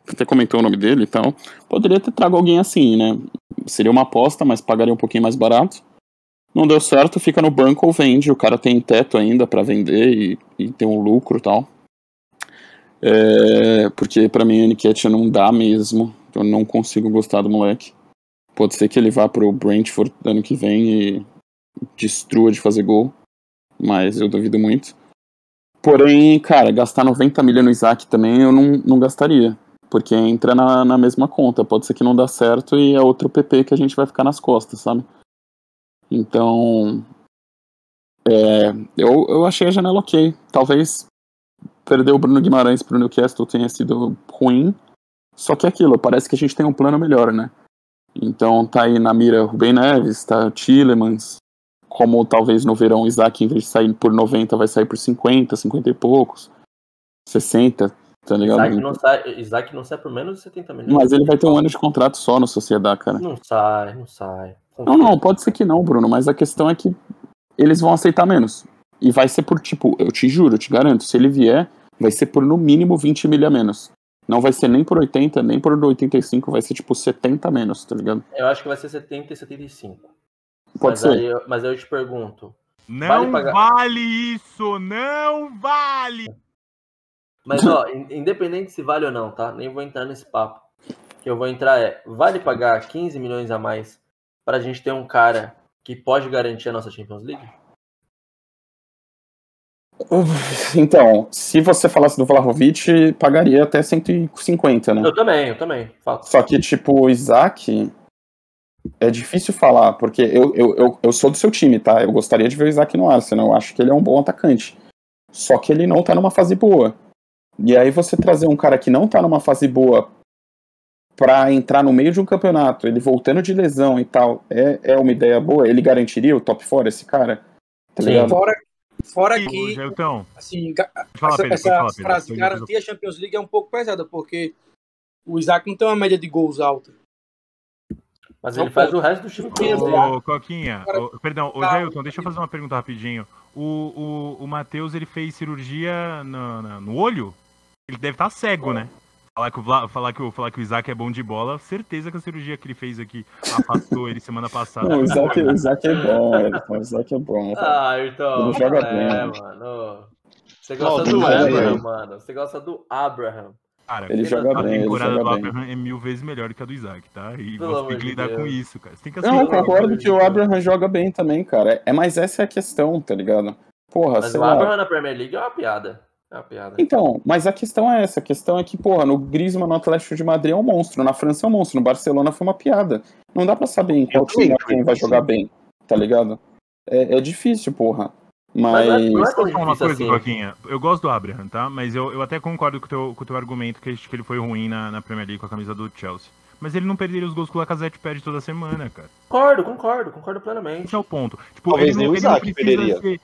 até comentou o nome dele e tal. Poderia ter trago alguém assim, né? Seria uma aposta, mas pagaria um pouquinho mais barato. Não deu certo, fica no banco ou vende. O cara tem teto ainda pra vender e, e ter um lucro e tal. É, porque pra mim o Niket não dá mesmo. Eu não consigo gostar do moleque. Pode ser que ele vá pro Brentford ano que vem e destrua de fazer gol. Mas eu duvido muito. Porém, cara, gastar 90 milha no Isaac também eu não, não gastaria. Porque entra na, na mesma conta. Pode ser que não dá certo e é outro PP que a gente vai ficar nas costas, sabe? Então. É, eu, eu achei a janela ok. Talvez perder o Bruno Guimarães pro Newcastle tenha sido ruim. Só que é aquilo, parece que a gente tem um plano melhor, né? Então tá aí na mira Rubem Neves, tá Tillemans. Como talvez no verão o Isaac, em vez de sair por 90, vai sair por 50, 50 e poucos. 60, tá ligado? Isaac não, sai, Isaac não sai por menos de 70 milhões. Mas ele vai ter um ano de contrato só no Sociedade, cara. Não sai, não sai. Não, não, pode ser que não, Bruno, mas a questão é que eles vão aceitar menos. E vai ser por, tipo, eu te juro, eu te garanto, se ele vier, vai ser por no mínimo 20 milha a menos. Não vai ser nem por 80, nem por 85, vai ser tipo 70 a menos, tá ligado? Eu acho que vai ser 70 e 75. Pode mas ser. Eu, mas aí eu te pergunto. Não Vale pagar- vale isso, não vale! Mas ó, in- independente se vale ou não, tá? Nem vou entrar nesse papo. O que eu vou entrar é, vale pagar 15 milhões a mais pra gente ter um cara que pode garantir a nossa Champions League? Então, se você falasse do Vlahovic, pagaria até 150, né? Eu também, eu também. Só que, tipo, o Isaac. É difícil falar, porque eu, eu, eu, eu sou do seu time, tá? Eu gostaria de ver o Isaac no Arsenal. Eu acho que ele é um bom atacante. Só que ele não tá numa fase boa. E aí você trazer um cara que não tá numa fase boa pra entrar no meio de um campeonato, ele voltando de lesão e tal, é, é uma ideia boa? Ele garantiria o top 4, esse cara? Tá Sim. Fora, fora que, Geltão, assim, essa, Pedro, essa frase garantir a Champions League é um pouco pesada, porque o Isaac não tem uma média de gols alta. Mas Não ele faz o resto do time. Ô, Coquinha, ô, perdão, ô Tá. Jailton, deixa eu fazer uma pergunta rapidinho. O, o, o Matheus, ele fez cirurgia no, no olho? Ele deve estar cego, né? Falar que, o Vla- falar, que o, falar que o Isaac é bom de bola, certeza que a cirurgia que ele fez aqui afastou ele semana passada. Não, o Isaac, o Isaac é bom, Elton, o Isaac é bom. Ah, então. Ele joga é, bem. mano. Você gosta Não, do Abraham, mano. Você gosta do Abraham. Cara, Ele a joga a bem, ele temporada do joga bem. Abraham é mil vezes melhor que a do Isaac, tá? E Pelo você tem que lidar Deus. com isso, cara. Você tem que Não, eu concordo que o. Abraham joga bem também, cara. É, mas essa é a questão, tá ligado? Porra, Mas sei o lá. Abraham na Premier League é uma piada. É uma piada. Então, mas a questão é essa. A questão é que, porra, no Griezmann, no Atlético de Madrid é um monstro. Na França é um monstro. No Barcelona foi uma piada. Não dá pra saber em qual time quem vai jogar bem, tá ligado? É, é difícil, porra. Mas Mas... não é- é tão falar uma difícil coisa, assim. Coquinha? Eu gosto do Abraham, tá? Mas eu, eu até concordo com o teu, com o teu argumento que, que ele foi ruim na, na Premier League com a camisa do Chelsea. Mas ele não perderia os gols que o Lacazette perde toda semana, cara. Concordo, concordo, concordo plenamente. Esse é o ponto. Tipo, Talvez ele nem o Isaac perderia. ser...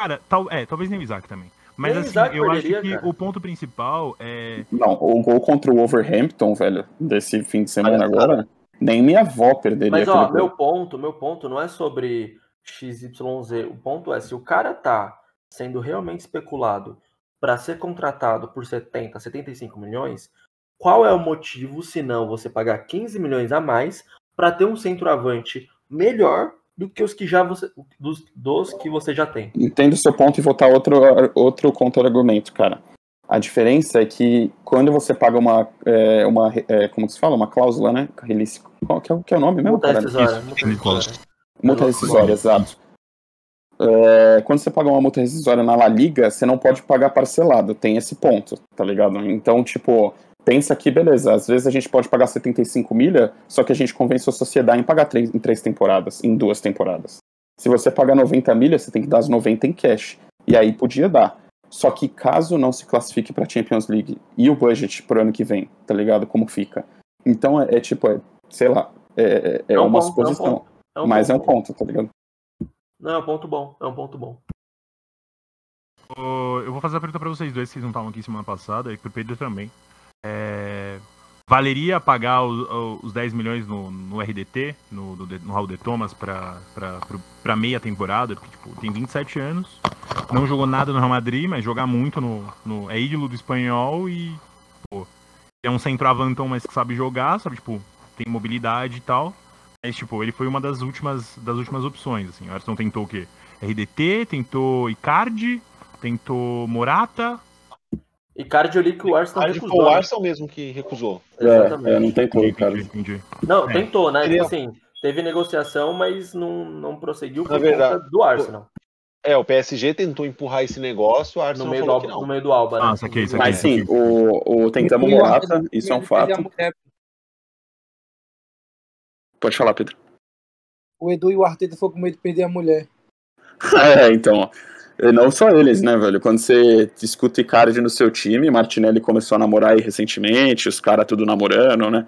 Cara, tal, é, talvez nem o Isaac também. Mas Nem o assim, eu perderia, acho que cara. o ponto principal é. Não, o gol contra o Wolverhampton, velho, desse fim de semana Olha, agora, nem minha avó perderia Mas aquele ó, gol. meu ponto, meu ponto não é sobre XYZ. O ponto é se o cara tá sendo realmente especulado para ser contratado por 70, 75 milhões, qual é o motivo, se não você pagar 15 milhões a mais para ter um centroavante melhor do que os que já você, dos, dos que você já tem. Entendo o seu ponto e vou dar outro, outro contra-argumento, cara. A diferença é que quando você paga uma, é, uma é, como se fala, uma cláusula, né? Release, qual que é, que é o nome mesmo? Multa cara? rescisória. multa rescisória. Multa rescisória, exato. É, quando você paga uma multa rescisória na La Liga, você não pode pagar parcelado, tem esse ponto, tá ligado? Então, tipo, pensa que, beleza, às vezes a gente pode pagar 75 milha, só que a gente convence a sociedade em pagar três, em três temporadas, em duas temporadas. Se você pagar 90 milha, você tem que dar as 90 em cash. E aí podia dar. Só que caso não se classifique para Champions League e o budget pro ano que vem, tá ligado? Como fica? Então é, é tipo, é, sei lá, é, é, É um uma ponto, é um suposição. ponto, É um mas é um ponto ponto, tá ligado? Não, é um ponto bom. É um ponto bom. Eu vou fazer a pergunta pra vocês dois, que vocês não estavam aqui semana passada, e pro Pedro também. É, Valeria pagar o- o- os 10 milhões no, no RDT, no, no, no Raul de Thomas, pra meia temporada? Porque, tipo, tem 27 anos, não jogou nada no Real Madrid, mas jogar muito no, no. É ídolo do espanhol e. Pô, é um centroavantão, mas que sabe jogar, sabe? Tipo, tem mobilidade e tal. Mas, tipo, ele foi uma das últimas, das últimas opções, assim. O Arsenal tentou o quê? RDT, tentou Icardi, tentou Morata. E Cardio ali que o Arsenal foi recusou. o né? Arsenal mesmo que recusou. Exatamente. É, não tem como, cara. Entendi. Não, É. tentou, né? Tipo assim, teve negociação, mas não, não prosseguiu por Na verdade, conta do Arsenal. É, o PSG tentou empurrar esse negócio, o No Arsenal meio, do, falou que Alba- não. no meio do Alba, né? Ah, saquei, saquei. Mas sim, o, o tentamos o Morata, isso é um fato. Pode falar, Pedro. O Edu e o Arteta foram com medo de perder a mulher. É, então. E não só eles, né, velho? Quando você escuta Icardi no seu time, Martinelli começou a namorar aí recentemente, os caras tudo namorando, né?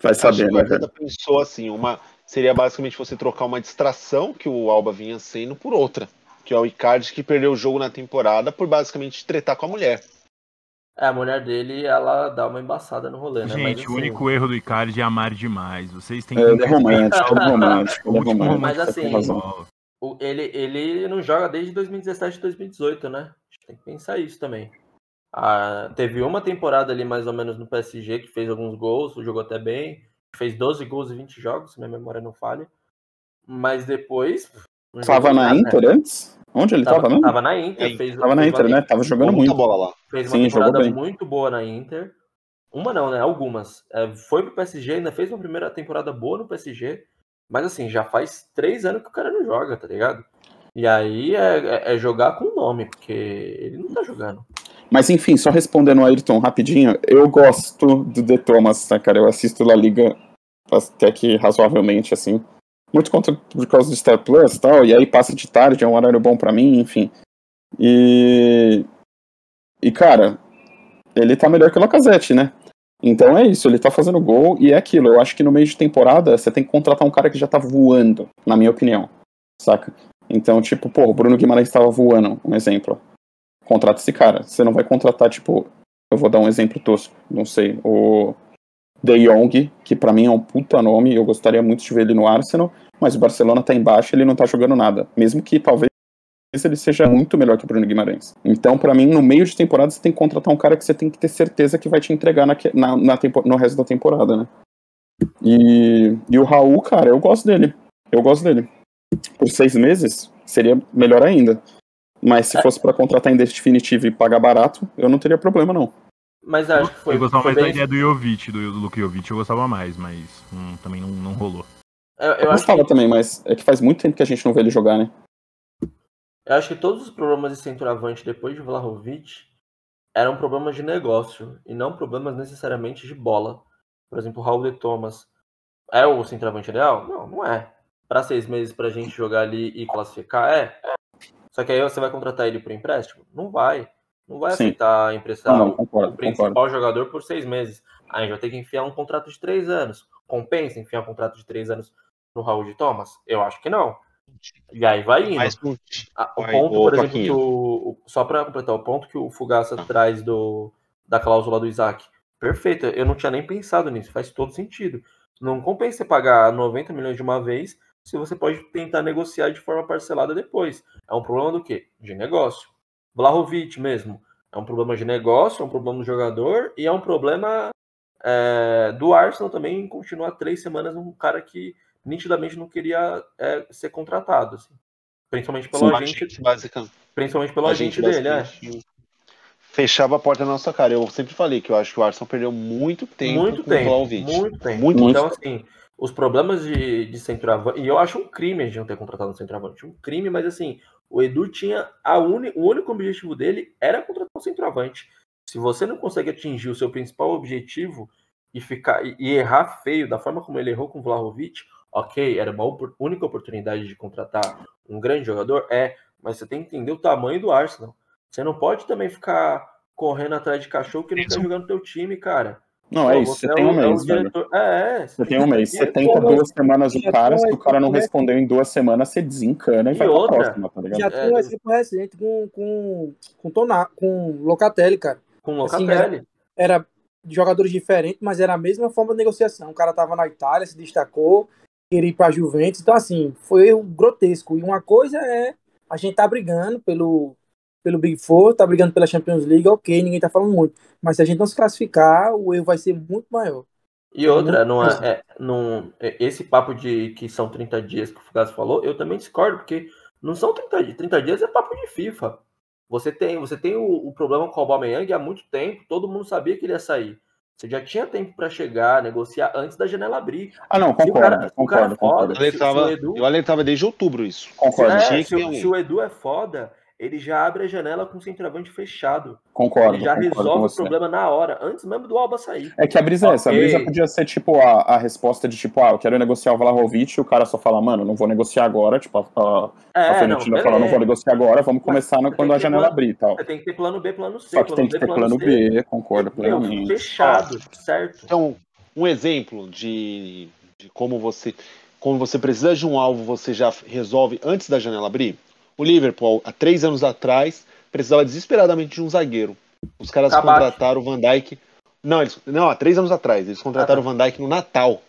Vai saber, né, velho? pensou assim, uma seria basicamente você trocar uma distração que o Alba vinha sendo por outra, que é o Icardi que perdeu o jogo na temporada por basicamente tretar com a mulher. É, a mulher dele, ela dá uma embaçada no rolê, né? Gente, Mas, o assim, único erro do Icardi é amar demais. Vocês têm que. É, ele é romântico, ele é romântico, ele é romântico. Mas assim, ele, ele não joga desde 2017, 2018, né? A gente tem que pensar isso também. Ah, teve uma temporada ali, mais ou menos, no PSG, que fez alguns gols, jogou até bem. Fez 12 gols em 20 jogos, se minha memória não falha. Mas depois. Tava na nada, Inter antes? Onde ele tava, Tava, mesmo? tava na Inter. É, fez, Tava na Inter, uma, né? Tava jogando Muita muito. bola lá. Fez uma Sim, jogou temporada bem. muito boa na Inter. Uma não, né? Algumas. É, foi pro PSG, ainda fez uma primeira temporada boa no PSG. Mas assim, já faz três anos que o cara não joga, tá ligado? E aí é, é- é jogar com o nome, porque ele não tá jogando. Mas enfim, só respondendo o Ayrton rapidinho, eu gosto do The Thomas, tá, cara? Eu assisto La Liga até que razoavelmente, assim. Muito contra, por causa do Star Plus e tal, e aí passa de tarde, é um horário bom pra mim, enfim. E. E, cara, ele tá melhor que o Lacazette, né? Então é isso, ele tá fazendo gol e é aquilo. Eu acho que no meio de temporada você tem que contratar um cara que já tá voando, na minha opinião. Saca? Então, tipo, pô, o Bruno Guimarães tava voando, um exemplo contrata esse cara. Você não vai contratar, tipo, eu vou dar um exemplo tosco, não sei, o De Jong, que pra mim é um puta nome, eu gostaria muito de ver ele no Arsenal, mas o Barcelona tá embaixo e ele não tá jogando nada. Mesmo que talvez ele seja muito melhor que o Bruno Guimarães. Então, pra mim, no meio de temporada, você tem que contratar um cara que você tem que ter certeza que vai te entregar na, na, na tempo, no resto da temporada, né? E, e o Raul, cara, eu gosto dele. Eu gosto dele. Por seis meses, seria melhor ainda. Mas se fosse pra contratar em definitivo e pagar barato, eu não teria problema, não. Mas acho que foi. eu gostava foi mais da bem- ideia do Jovic, do, do Luke Jovic, eu gostava mais, mas hum, também não, não rolou. Eu, eu Eu gostava que, também, mas é que faz muito tempo que a gente não vê ele jogar, né? Eu acho que todos os problemas de centroavante depois de Vlahovic eram problemas de negócio e não problemas necessariamente de bola. Por exemplo, o Raul de Thomas é o centroavante ideal? Não, não é. Para seis meses pra gente jogar ali e classificar, é. é. Só que aí você vai contratar ele por empréstimo? Não vai. Não vai Sim. aceitar emprestar Não, não, o- concordo, o principal concordo. jogador por seis meses. Aí a gente vai ter que enfiar um contrato de três anos. Compensa enfiar um contrato de três anos no Raul de Thomas? Eu acho que não. E aí vai indo. Um- Ah, o Vai, ponto, por exemplo, que o, só para completar o ponto que o Fugaça Tá. traz do, da cláusula do Isaac. Perfeito, eu não tinha nem pensado nisso, faz todo sentido. Não compensa você pagar 90 milhões de uma vez se você pode tentar negociar de forma parcelada depois. É um problema do quê? De negócio. Vlahovic mesmo. É um problema de negócio, é um problema do jogador e é um problema é, do Arsenal também continua três semanas um cara que nitidamente não queria é, ser contratado, assim. principalmente pelo Sim, agente, agente, basicamente. principalmente pelo agente, agente dele, é. Fechava a porta na nossa cara. Eu sempre falei que eu acho que o Arsenal perdeu muito tempo muito com tempo, o muito tempo. Muito então, assim, os problemas de, de centroavante. E eu acho um crime a gente não ter contratado um centroavante. Um crime, mas assim, o Edu tinha. A uni, o único objetivo dele era contratar um centroavante. Se você não consegue atingir o seu principal objetivo e ficar e, e errar feio da forma como ele errou com o Vlahovic, ok, era uma op única oportunidade de contratar um grande jogador, é, mas você tem que entender o tamanho do Arsenal. Você não pode também ficar correndo atrás de cachorro que não quer jogar no teu time, cara. Não, é isso, você, tem é um é o mês, diretor- É, é. Você tem um mês. Você tenta duas semanas o cara, tem se o cara não um respondeu em duas semanas, você desencana e, E vai outra, pra próxima, tá ligado? Já tem um É. exemplo recente com, com, com, Tona, com Locatelli, cara. Com Assim, Locatelli. Era de jogadores diferentes, mas era a mesma forma de negociação. O cara tava na Itália, se destacou, queria ir pra Juventus. Então, assim, foi erro grotesco. E uma coisa é a gente tá brigando pelo, pelo Big Four, tá brigando pela Champions League, ok, ninguém tá falando muito. Mas se a gente não se classificar, o erro vai ser muito maior. E outra, não é, não, é- esse papo de que são 30 dias que o Fugaz falou, eu também discordo, porque não são 30 dias. 30 dias é papo de FIFA. Você tem, você tem o, o problema com o Aubameyang há muito tempo, todo mundo sabia que ele ia sair. Você já tinha tempo para chegar, negociar antes da janela abrir. Ah, não, Se o concordo, cara- se o concordo, cara é concordo. foda, Eu alertava, Se o Edu- eu alertava desde outubro isso. Concordo, É, que se, se o Edu é foda, ele já abre a janela com o centroavante fechado. concordo, ele já concordo com resolve o problema na hora, antes mesmo do Alba sair. É que a brisa é essa, a brisa podia ser tipo a, a resposta de tipo, ah, eu quero negociar o Vlahovic e o cara só fala, mano, não vou negociar agora, tipo, a, a, a É, não, Fiorentina fala, não vou negociar agora, vamos começar no- quando a janela plano- abrir tal. Você tem que ter plano B, plano C. Só que tem que ter plano B, concordo Meu, plenamente. fechado, certo? Então, um exemplo de, de como você como você precisa de um alvo, você já resolve antes da janela abrir. O Liverpool, há três anos atrás, precisava desesperadamente de um zagueiro. Os caras contrataram o Van Dijk. Não, eles, não, há três anos atrás. Eles contrataram Ah, tá. o Van Dijk no Natal.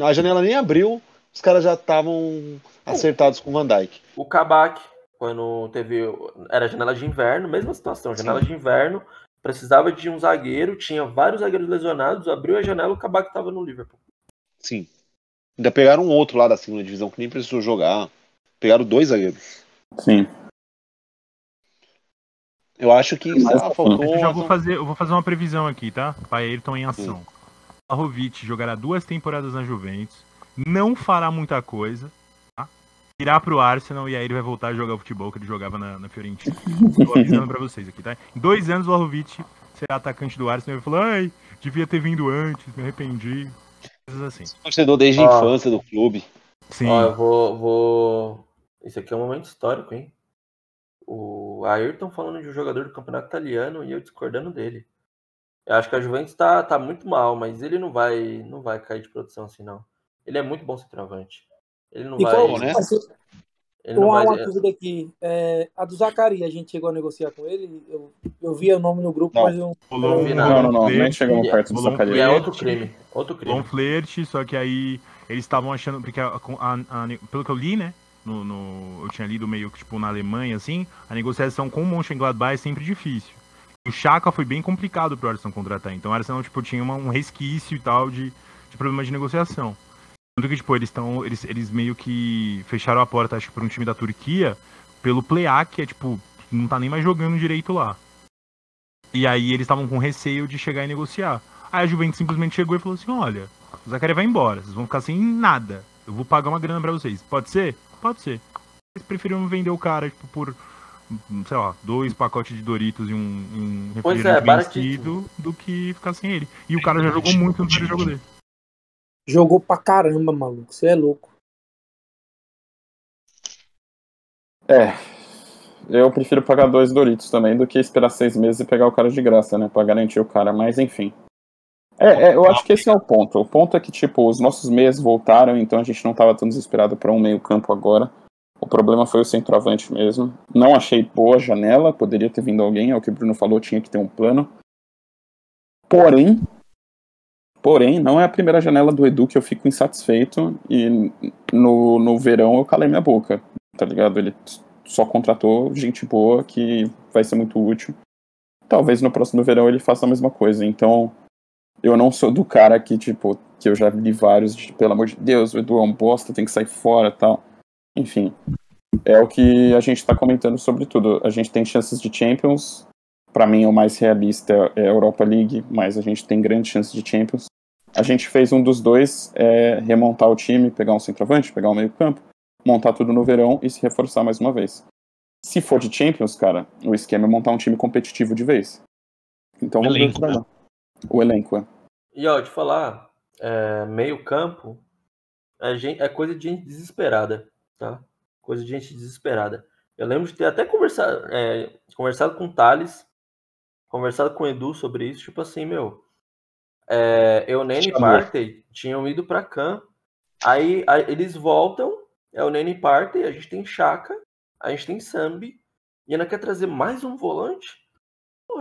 A janela nem abriu, os caras já estavam acertados com o Van Dijk. O Kabak, quando teve. Era janela de inverno, mesma situação, janela de inverno, precisava de um zagueiro, tinha vários zagueiros lesionados, abriu a janela, o Kabak estava no Liverpool. Sim. Ainda pegaram um outro lá da segunda divisão que nem precisou jogar. Pegaram dois zagueiros. Sim. Eu acho que sei lá, faltou. Eu já vou fazer, eu vou fazer uma previsão aqui, tá? Para Ayrton em ação. Vlahovic jogará duas temporadas na Juventus, não fará muita coisa, tá? Irá pro Arsenal e aí ele vai voltar a jogar o futebol que ele jogava na, na Fiorentina. Tô avisando pra vocês aqui, tá? Em dois anos o Vlahovic será atacante do Arsenal e vai falar, ai, devia ter vindo antes, me arrependi. Coisas assim. torcedor desde a Ó. infância do clube. Sim. Ó, eu vou, vou. Isso aqui é um momento histórico, hein? O Ayrton falando de um jogador do campeonato italiano e eu discordando dele. Eu acho que a Juventus tá, tá muito mal, mas ele não vai, não vai cair de produção assim, não. Ele é muito bom centroavante. Ele não E vai. qual, né? Ele não uma, vai. uma dúvida aqui. É, a do Zacarias, a gente chegou a negociar com ele. Eu, eu vi o nome no grupo, Não. mas eu. Não um vi Não, não, não, nem flerte, chegamos e- perto do um Zacarias. é outro crime. Outro Rolou um crime. flerte, só que aí eles estavam achando, porque a- a- a- pelo que eu li, né? No, no- eu tinha lido meio que tipo na Alemanha, assim, a negociação com o Mönchengladbach é sempre difícil. O Chaka foi bem complicado pro Arsenal contratar, então o Arsenal tipo, tinha uma- um resquício e tal de, de problema de negociação. Tanto que, tipo, eles estão. Eles, eles meio que fecharam a porta, acho que, pra um time da Turquia, pelo Plea, que é tipo, não tá nem mais jogando direito lá. E aí eles estavam com receio de chegar e negociar. Aí a Juventus simplesmente chegou e falou assim: olha, o Zacarias vai embora, vocês vão ficar sem nada. Eu vou pagar uma grana pra vocês. Pode ser? Pode ser. Eles preferiram vender o cara, tipo, por, sei lá, dois pacotes de Doritos e um, um refrigerante é, baratíssimo. do que ficar sem ele. E o cara já jogou muito no primeiro jogo dele. Jogou pra caramba, maluco. Você é louco. É. Eu prefiro pagar dois Doritos também do que esperar seis meses e pegar o cara de graça, né? Pra garantir o cara, mas enfim. É, é, eu acho que esse é o ponto. O ponto é que, tipo, os nossos meias voltaram, então a gente não tava tão desesperado pra um meio-campo agora. O problema foi o centroavante mesmo. Não achei boa a janela, poderia ter vindo alguém, é o que o Bruno falou, tinha que ter um plano. Porém, porém, não é a primeira janela do Edu que eu fico insatisfeito e no, no verão eu calei minha boca, tá ligado? Ele só contratou gente boa que vai ser muito útil. Talvez no próximo verão ele faça a mesma coisa. Então, Eu não sou do cara que, tipo, que eu já li vários, de, pelo amor de Deus, o Edu é um bosta, tem que sair fora tal. Enfim, é o que a gente tá comentando sobre tudo. A gente tem chances de Champions. Para mim, o mais realista é a Europa League, mas a gente tem grandes chances de Champions. A gente fez um dos dois, é remontar o time, pegar um centroavante, pegar um meio campo, montar tudo no verão e se reforçar mais uma vez. Se for de Champions, cara, o esquema é montar um time competitivo de vez. Então vamos elenco, ver dar. O elenco, é. E ó, te falar, é, meio campo é, gen- é coisa de gente desesperada, tá? Coisa de gente desesperada. Eu lembro de ter até conversado, é, conversado com o Thales, conversado com o Edu sobre isso, tipo assim, meu, é, Eunene e Chamou. Partey tinham ido pra Can, aí, aí eles voltam, Eunene e Partey, a gente tem Chaka, a gente tem Sambi, e ainda quer trazer mais um volante?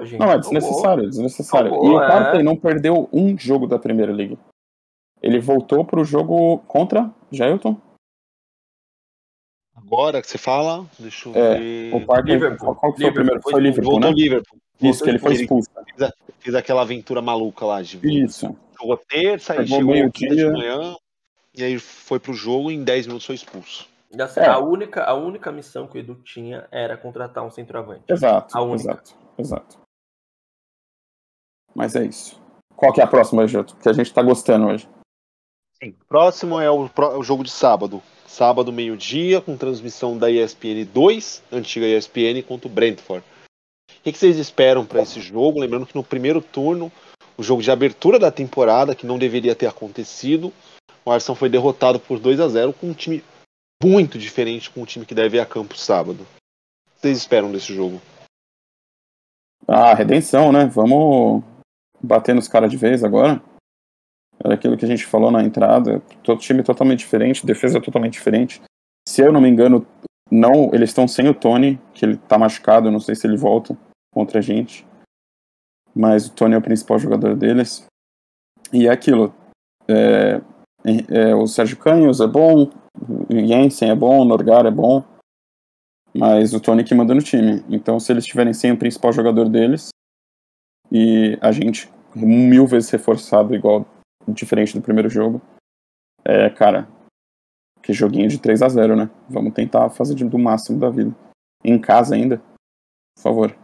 Gente, Não, é acabou. desnecessário, é desnecessário. Acabou, e o é. Partey não perdeu um jogo da Primeira League. Ele voltou pro jogo contra Jailton. Agora que você fala, deixa eu É, ver. O Partey, Liverpool. qual que foi o primeiro? foi Foi Liverpool, Voltou né? Liverpool. Isso, que ele foi expulso. Fez aquela aventura maluca lá de Isso. jogou terça, aí chegou meio-dia. de manhã, e aí foi pro jogo e em 10 minutos foi expulso. E assim, É. a, única, a única missão que o Edu tinha era contratar um centroavante. Exato, A única. exato, exato. Mas é isso. Qual que é a próxima, Júlio? Que a gente tá gostando hoje. Sim. Próximo é o, o jogo de sábado. Sábado, meio-dia, com transmissão da ESPN 2, antiga ESPN, contra o Brentford. O que, que vocês esperam para esse jogo? Lembrando que no primeiro turno, o jogo de abertura da temporada, que não deveria ter acontecido, o Arsenal foi derrotado por 2 a 0 com um time muito diferente com o time que deve ir a campo sábado. O que vocês esperam desse jogo? Ah, redenção, né? Vamos bater nos caras de vez agora. Era aquilo que a gente falou na entrada. Todo time totalmente diferente, defesa totalmente diferente. Se eu não me engano, não, eles estão sem o Tony, que ele tá machucado, não sei se ele volta contra a gente. Mas o Tony é o principal jogador deles. E é aquilo. É, é, o Sérgio Canhos é bom, o Jensen é bom, o Norgar é bom. Mas o Tony que manda no time. Então, se eles estiverem sem o principal jogador deles, e a gente mil vezes reforçado, igual, diferente do primeiro jogo, é, cara, que joguinho de 3 a 0 né? Vamos tentar fazer do máximo da vida. Em casa ainda, por favor.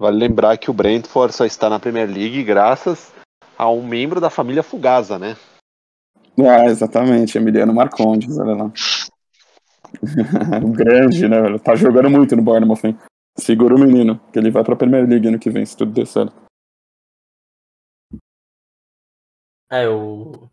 Vale lembrar que o Brentford só está na Premier League graças a um membro da família Fugasa, né? Ah, exatamente, Emiliano Marcondes, olha lá. o grande, né, velho? Tá jogando muito no Bournemouth, hein? Segura o menino, que ele vai pra Premier League ano que vem, se tudo der certo. É, eu.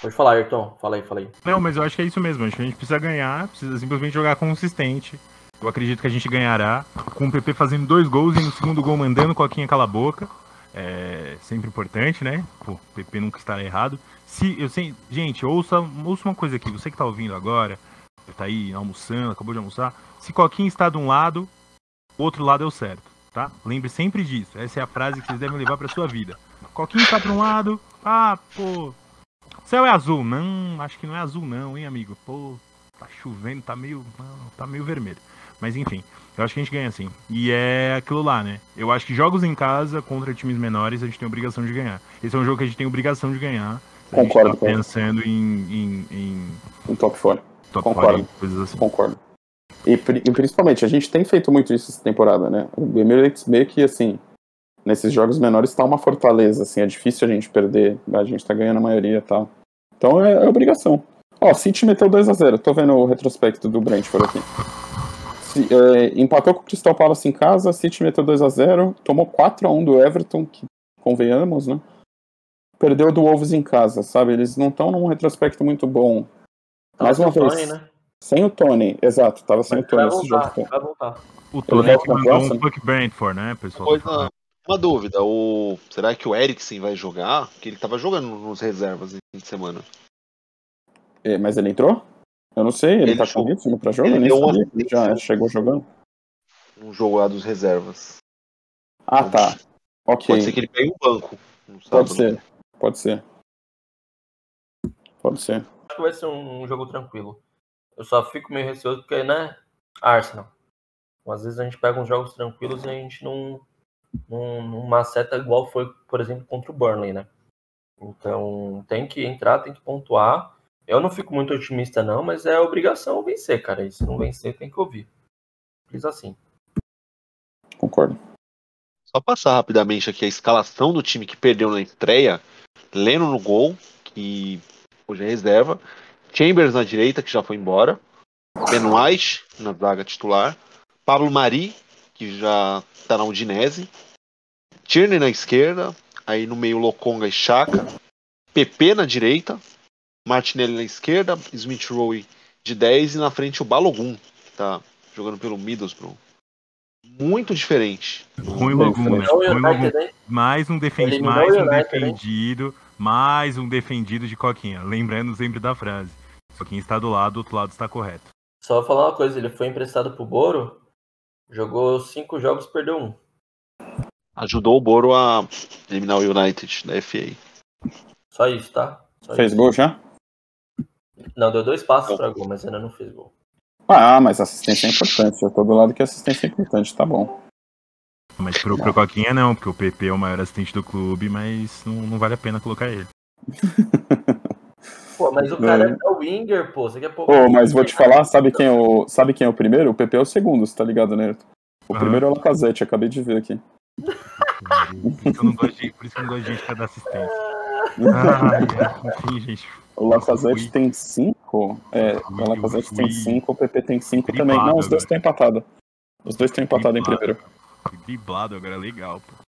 Pode falar, Ayrton. Fala aí, fala aí. Não, mas eu acho que é isso mesmo. Acho que a gente precisa ganhar, precisa simplesmente jogar consistente. Eu acredito que a gente ganhará, com o PP fazendo dois gols e no segundo gol mandando Coquinha cala a boca. É sempre importante, né? Pô, o PP nunca estará errado. Se eu sei, gente, ouça, ouça uma coisa aqui. Você que tá ouvindo agora, tá aí almoçando, acabou de almoçar. Se Coquinha está de um lado, outro lado é o certo, tá? Lembre sempre disso. Essa é a frase que vocês devem levar pra sua vida. Coquinha está para um lado, ah, pô, céu é azul. Não, acho que não é azul não, hein, amigo. Pô, tá chovendo, tá meio, não, tá meio vermelho. Mas enfim, eu acho que a gente ganha assim. E é aquilo lá, né? Eu acho que jogos em casa contra times menores a gente tem obrigação de ganhar. Esse é um jogo que a gente tem obrigação de ganhar. Se a gente Concordo tá pensando em, em, em Um top 4. top Concordo. 40, coisas assim. Concordo. E, e principalmente, a gente tem feito muito isso essa temporada, né? O Emirates meio que, assim, nesses jogos menores tá uma fortaleza, assim, é difícil a gente perder, a gente tá ganhando a maioria e tal. Então é, é obrigação. Ó, City meteu 2x0, tô vendo o retrospecto do Brentford aqui. Se- é, empatou com o Crystal Palace em casa, City meteu 2x0, tomou 4x1 do Everton, que convenhamos, né? Perdeu do Wolves em casa, sabe? Eles não estão num retrospecto muito bom. Mais uma Tava vez. né? Sem o Tony, exato, tava sem Mas o Tony vai esse voltar, jogo. vai voltar. O Tony mandou um fuck Brentford, né, pessoal? Coisa, uma dúvida, o, será que o Eriksen vai jogar? Porque ele tava jogando nos reservas no fim de semana. É, Mas ele entrou? Eu não sei, ele, Ele tá jogou. com ritmo pra jogo? Ele nem deu sabia ele já chegou jogando. Um jogo lá dos reservas. Ah, tá. Ok. Pode ser que ele pegue o banco. Pode sábado. ser. Pode ser. Pode ser. Acho que vai ser um jogo tranquilo. Eu só fico meio receoso porque, né? Arsenal. Às vezes a gente pega uns jogos tranquilos e a gente não, num- numa seta igual foi, por exemplo, contra o Burnley, né? Então tem que entrar, tem que pontuar. Eu não fico muito otimista, não, mas é obrigação vencer, cara. E se não vencer, tem que ouvir. Simples assim. Concordo. Só passar rapidamente aqui a escalação do time que perdeu na estreia. Leno no gol, que hoje é reserva. Chambers na direita, que já foi embora. Ben White na zaga titular. Pablo Mari, que já tá na Udinese. Tierney na esquerda. Aí no meio Lokonga e Chaka. PP na direita. Martinelli na esquerda. Smith Rowe de 10. E na frente o Balogun, que tá jogando pelo Middlesbrough. Muito diferente. Ruim Logum, né? United, hein? Mais um, defen mais um United, hein? defendido, mais um defendido de Coquinha. Lembrando sempre da frase. Coquinha está do lado, do outro lado está correto. Só vou falar uma coisa, ele foi emprestado pro Boro, jogou cinco jogos, perdeu um. Ajudou o Boro a eliminar o United da FA. Só isso, tá? Só Fez isso. gol já? Não, deu dois passos pra gol, mas ainda não fez gol. Ah, mas assistência é importante. Eu tô do lado que assistência é importante, tá bom. Mas pro, pro Coquinha não, porque o PP é o maior assistente do clube, mas não, não vale a pena colocar ele. Pô, mas o cara é o Winger, pô. Você quer pôr. Ô, mas vou te falar, sabe quem, é o, sabe quem é o primeiro? O PP é o segundo, você tá ligado, Neto? O Aham. primeiro é o Lacazette, acabei de ver aqui. Por isso que eu não gosto de, por isso que eu não gosto de gente pra dar assistência. Ai, é. enfim, gente. O Lacazette tem 5. É, o Lacazette tem 5, o PP tem 5 Driblado também. Não, os dois estão empatados. Os dois estão empatados em primeiro. Fui driblado agora, legal, pô.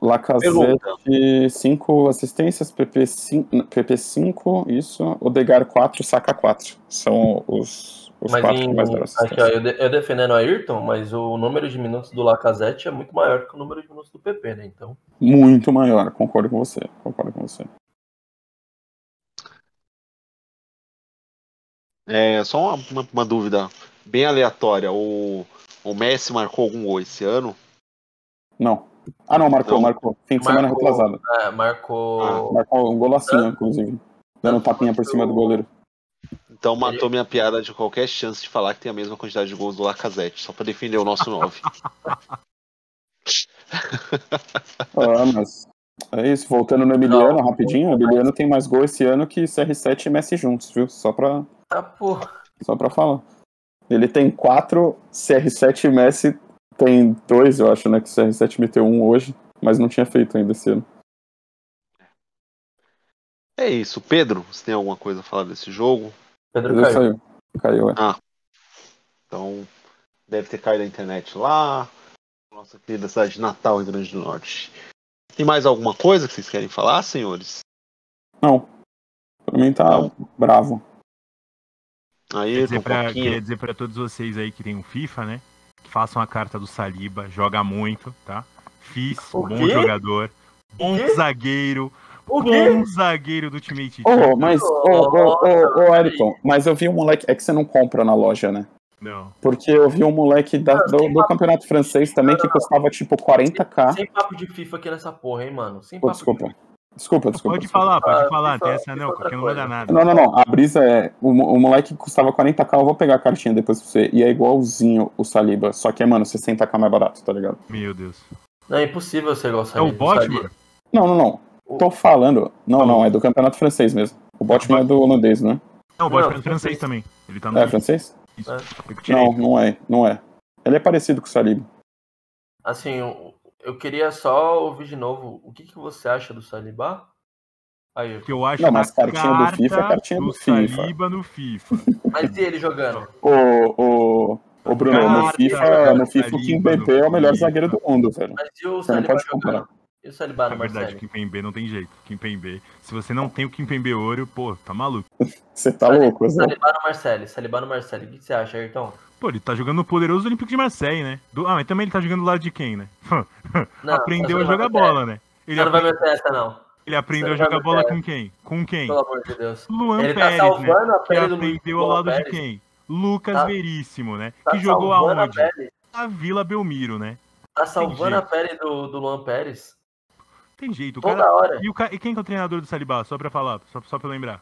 Lacazette, 5 assistências, PP 5, PP 5, isso. Odegar 4, Saka 4. São os, os Mas quatro em, que mais deram aqui, ó, eu, de- eu defendendo o Ayrton, mas o número de minutos do Lacazette é muito maior que o número de minutos do PP, né? Então, Muito maior, concordo com você. Concordo com você. É, só uma, uma- uma dúvida bem aleatória. O, o Messi marcou algum gol esse ano? Não. Ah, não, marcou, Não. marcou. Fim de semana Marcou. retrasado. é, marcou. Ah, Marcou um golacinho, inclusive. Dando um tapinha por cima do goleiro. Então matou minha piada de qualquer chance de falar que tem a mesma quantidade de gols do Lacazette, só pra defender o nosso 9. Ah, mas. É isso, voltando no Emiliano, rapidinho. O Emiliano tem mais gol esse ano que CR7 e Messi juntos, viu? Só pra, Ah, pô. só pra falar. Ele tem quatro, CR7 e Messi tem dois, eu acho, né? Que o CR7 meteu um hoje, mas não tinha feito ainda esse ano. É isso. Pedro, você tem alguma coisa a falar desse jogo? Pedro Ele caiu. saiu. Caiu, é. Então, deve ter caído a internet lá. Nossa querida cidade de Natal, Rio Grande do Norte. Tem mais alguma coisa que vocês querem falar, senhores? Não. Pra mim tá Não. bravo. Aí, Queria dizer, um pra, queria dizer pra todos vocês aí que tem um FIFA, né? Façam a carta do Saliba, joga muito, tá? Fiz, O bom quê? jogador, bom zagueiro, bom zagueiro do time Tite. Ô, mas, ô, ô, ô, ô, Eriton, mas eu vi um moleque. É que você não compra na loja, né? Não. Porque eu vi um moleque da- do, do campeonato francês também que custava tipo 40k. Sem papo de FIFA aqui nessa porra, hein, mano? Sem papo desculpa. Desculpa, desculpa. Pode desculpa. falar, pode Ah, falar, tem essa não, porque não manda coisa. nada. Não, não, não. A brisa é. O, o moleque custava 40k, eu vou pegar a cartinha depois pra você. E é igualzinho o Saliba. Só que é, mano, 60k mais barato, tá ligado? Meu Deus. Não, é impossível você gostar É o disso, bot, sabe? mano? Não, não, não. Tô falando. Não, não, é do campeonato francês mesmo. O Botman é do holandês, né? Não, o bot Não, é francês francês. também. Ele tá no. É francês? Isso. É. Não, não é, não é. Ele é parecido com o Saliba. Assim, eu, eu queria só ouvir de novo o que, que você acha do Saliba. Aí, O que eu acho Não, mas cartinha do FIFA é cartinha do FIFA. Saliba no FIFA. mas e ele jogando? Ô, ô, ô Bruno, no Carta FIFA, no do FIFA o Kim Saliba no Bembe é o melhor FIFA. zagueiro do mundo, velho. Mas e o Você não Saliba pode comparar. jogando? E o Saliba Na no verdade, Marcelo? Kim Pembe não tem jeito. Kim Pembe. Se você não tem o Kim Pembe ouro, pô, tá maluco. Você tá louco, Zé? Saliba no Marcelo, Saliba no Marcelo. O que, que você acha, Ayrton? Pô, ele tá jogando no poderoso Olympique de Marseille, né? Do- Ah, mas também ele tá jogando do lado de quem, né? Não, aprendeu a jogar bola, né? Ele, não vai meter essa, não. ele aprendeu a jogar bola com quem? Com quem? Pelo amor de Deus. Luan Ele tá Pérez, salvando né? a Que pele aprendeu ao lado Pérez. de quem? Lucas Tá- Veríssimo, né? Tá que jogou a aonde? pele. Na Vila Belmiro, né? Tá salvando a pele do, do Luan Pérez. Tem jeito, o Toda cara. hora. E, o ca- e quem que é o treinador do Salibá? Só pra falar, só, só pra lembrar.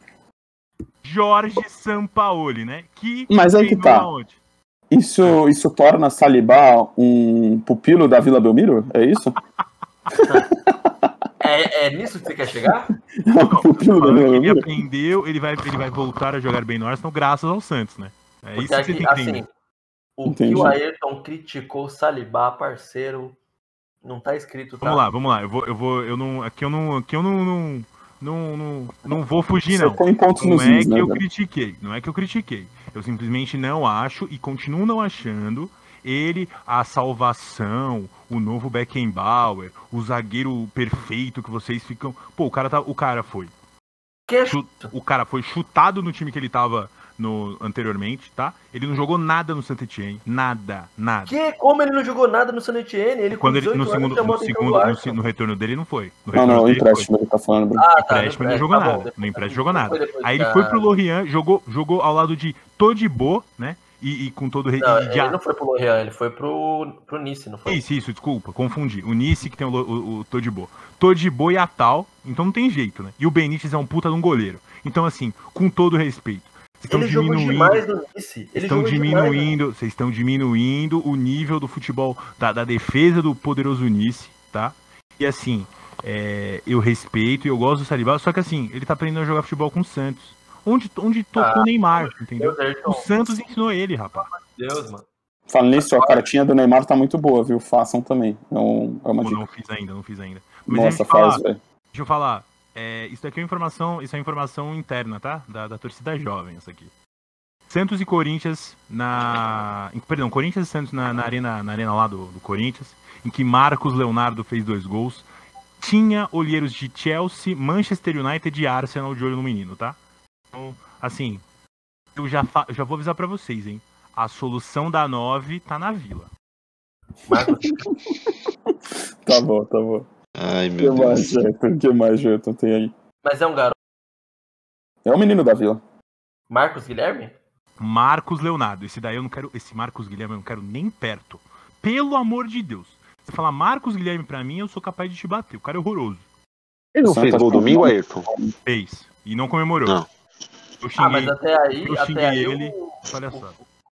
Jorge Sampaoli, né? Que Mas aí que treinou tá. aonde? Isso, isso torna Salibá um pupilo da Vila Belmiro? É isso? É, é nisso que você quer chegar? É um pupilo da Falando Vila que ele aprendeu, ele vai, ele vai voltar a jogar bem no Arsenal graças ao Santos, né? É isso Porque que você aqui, tem que entender. assim, o Entendi. que o Ayrton criticou o Salibá, parceiro, não tá escrito, tá? Vamos lá, vamos lá. Eu vou, eu vou, eu não, aqui eu não, aqui eu não, não, não, não, não vou fugir não. Não nos é que né? eu critiquei, não é que eu critiquei. Eu simplesmente não acho e continuo não achando ele a salvação, o novo Beckenbauer, o zagueiro perfeito que vocês ficam. Pô, o cara tá, o cara foi, o cara foi chutado no time que ele tava no anteriormente, tá? Ele não jogou nada no Saint Etienne, nada, nada. Que? Como ele não jogou nada no San Etienne? Ele Quando ele, 18 no segundo, no, segundo do no, no retorno dele não foi. No Não, não, o empréstimo ele tá falando. Ah, tá. empréstimo, ele não jogou tá bom, nada. depois- No empréstimo jogou nada. foi depois Aí ele foi pro Lorient, jogou, jogou ao lado de Todibo, né? E, e com todo o re- Não, e de- ele não foi pro Lorient, ele foi pro, pro Nice, não foi? Isso, isso, desculpa, confundi. O Nice que tem o, o, o Todibo. Todibo e Atal, então não tem jeito, né? E o Benítez é um puta de um goleiro. Então, assim, com todo respeito, estão Ele jogou diminuindo. demais no Nice. Ele Estão jogou demais, né? diminuindo, vocês estão diminuindo o nível do futebol, da, da defesa do poderoso Nice, tá? E assim, é, eu respeito e eu gosto do Saliba, só que assim, ele tá aprendendo a jogar futebol com o Santos. Onde, onde tocou Ah, o Neymar, entendeu? Deus, O Santos ensinou ele, rapaz. Deus, mano. Falando nisso, ó, a cartinha do Neymar tá muito boa, viu? Façam também. É, um- é uma Pô, dica. não fiz ainda, não fiz ainda. Mas deixa Nossa, eu te falar, faz, velho. Deixa eu falar. É, isso daqui é informação, isso é informação interna, tá? Da, da torcida jovem, isso aqui. Santos e Corinthians na. em- Perdão, Corinthians e Santos na, na arena, na arena lá do, do Corinthians, em que Marcos Leonardo fez dois gols. Tinha olheiros de Chelsea, Manchester United e Arsenal de olho no menino, tá? Então, assim, eu já, já vou avisar pra vocês, hein? A solução da 9 tá na vila. Tá bom, tá bom. Ai, O que meu mais, Deus. Jefferson? O que mais, Jefferson, tem aí? mas é um garoto. É o menino da vila. Marcos Guilherme? Marcos Leonardo. Esse daí eu não quero. Esse Marcos Guilherme eu não quero nem perto. Pelo amor de Deus. Você falar Marcos Guilherme pra mim, eu sou capaz de te bater. O cara é horroroso. Ele não Santa fez gol domingo, Ayrton? Fez. E não comemorou. Não. Eu Ah, mas xinguei. até aí, eu até xinguei aí ele. o, Olha só.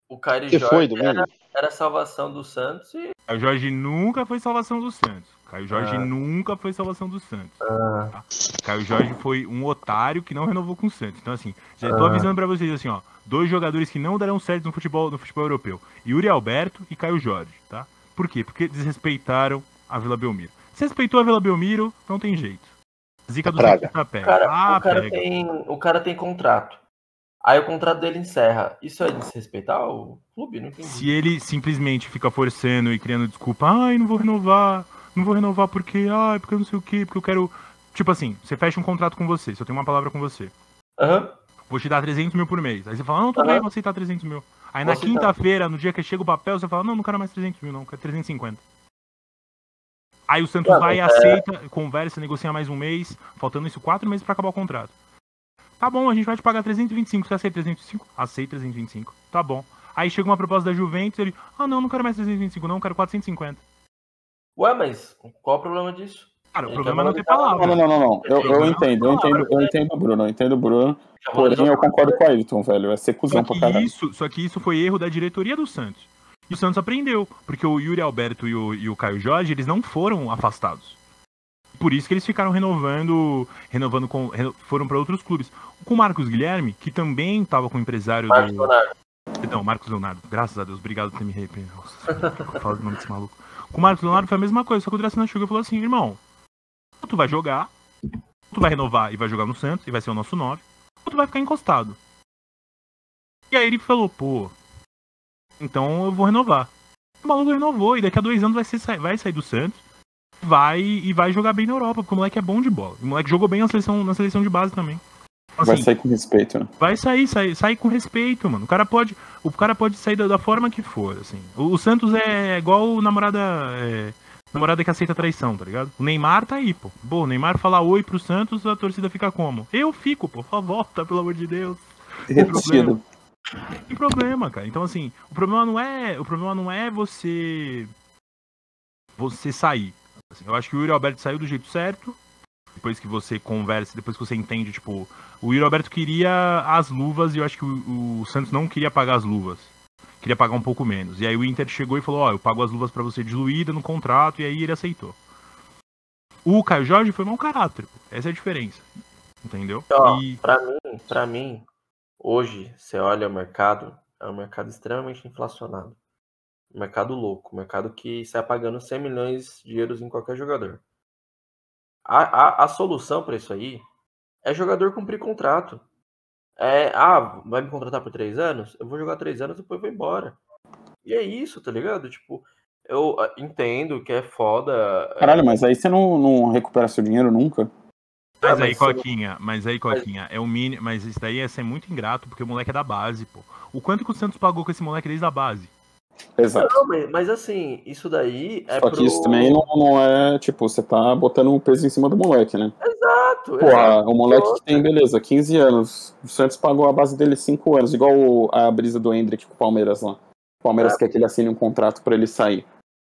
o Caio Que foi Jorge domingo? era, era a salvação do Santos e. Caio Jorge nunca foi salvação do Santos. Caio Jorge Ah. nunca foi salvação do Santos. Ah, Caio Jorge foi um otário que não renovou com o Santos. Então, assim, já tô Ah. avisando pra vocês assim, ó. Dois jogadores que não darão certo no futebol, no futebol europeu. Yuri Alberto e Caio Jorge, tá? Por quê? Porque desrespeitaram a Vila Belmiro. Se respeitou a Vila Belmiro, não tem jeito. Zica do Praga. Santos tá pega. o cara, ah, o, cara pega. tem, o cara tem contrato. Aí o contrato dele encerra. Isso é desrespeitar o clube? Não entendi. Se ele simplesmente fica forçando e criando desculpa, ai, não vou renovar, não vou renovar porque, ai, porque eu não sei o quê, porque eu quero. Tipo assim, você fecha um contrato com você, se eu tenho uma palavra com você. Aham. vou te dar 300 mil por mês. Aí você fala, não, tudo Aham. bem, vou aceitar 300 mil. Aí na Vou aceitar. quinta-feira, no dia que chega o papel, você fala, não, não quero mais 300 mil, não, quero 350. Aí o Santos Não, vai e é- aceita, conversa, negocia mais um mês, faltando isso quatro meses pra acabar o contrato. Tá bom, a gente vai te pagar 325, você aceita 325? Aceita 325, tá bom. Aí chega uma proposta da Juventus, ele, ah não, não quero mais 325 não, quero 450. Ué, mas qual o problema disso? Cara, o Ele problema é quer não Não, palavra. não, não, não. não. Eu, eu Não, entendo, eu entendo, eu entendo o Bruno, eu entendo o Bruno. Porém, eu concordo com o Ayrton, velho. É ser cuzão pra caralho. isso, só que isso foi erro da diretoria do Santos. E o Santos aprendeu, porque o Yuri Alberto e o, e o Caio Jorge, eles não foram afastados. Por isso que eles ficaram renovando, renovando com, reno- foram para outros clubes. Com o Marcos Guilherme, que também estava com o empresário Marcos do... Leonardo. Não, Marcos Leonardo. Graças a Deus, obrigado por ter me repreendido. Nossa, fala o nome desse maluco. Com o Marcos Leonardo foi a mesma coisa, só que o Dracena chegou e falou assim, irmão, tu vai jogar, tu vai renovar e vai jogar no Santos, e vai ser o nosso 9, ou tu vai ficar encostado. E aí ele falou, pô, então eu vou renovar. O maluco renovou, e daqui a dois anos vai, ser, vai sair do Santos, vai e vai jogar bem na Europa, porque o moleque é bom de bola. O moleque jogou bem na seleção, na seleção de base também. Então, Vai assim, sair com respeito, né? vai sair, sai, sai com respeito, mano. O cara pode, o cara pode sair da, da forma que for, assim. O, o Santos é igual namorada, é, namorada que aceita traição, tá ligado? O Neymar tá aí, pô. Pô, o Neymar falar oi pro Santos, a torcida fica como? Eu fico, pô. Favor, volta, pelo amor de Deus. Repetido. Não tem problema, cara. Então assim, o problema não é, o problema não é você você sair. Assim, eu acho que o Yuri Alberto saiu do jeito certo. Depois que você conversa, depois que você entende, tipo, o Yuri Alberto queria as luvas e eu acho que o, o Santos não queria pagar as luvas. queria pagar um pouco menos. E aí o Inter chegou e falou: Ó, eu pago as luvas para você diluída no contrato, e aí ele aceitou. O Caio Jorge foi mau caráter. Essa é a diferença. Entendeu? Ó, E pra mim, pra mim, hoje, você olha o mercado, é um mercado extremamente inflacionado. Um mercado louco, um mercado que sai pagando 100 milhões de euros em qualquer jogador. A, a, a solução para isso aí é jogador cumprir contrato. É, ah, vai me contratar por três anos? Eu vou jogar três anos, depois vou embora. E é isso, tá ligado? Tipo, eu ah, entendo que é foda. é, Caralho, mas aí você não, não recupera seu dinheiro nunca. Mas Ah, aí, mas Coquinha, mas aí, Coquinha, é o mínimo. Mas isso daí ia ser muito ingrato, porque o moleque é da base, pô. O quanto que o Santos pagou com esse moleque desde a base? Exato. Não, mas, assim, isso daí é Só pro... que isso também não, não é, tipo, você tá botando um peso em cima do moleque, né? Exato, Pô, exato. o moleque que tem, beleza, 15 anos. O Santos pagou a base dele 5 anos, igual a brisa do Hendrick com o Palmeiras lá. O Palmeiras É. quer que ele assine um contrato pra ele sair.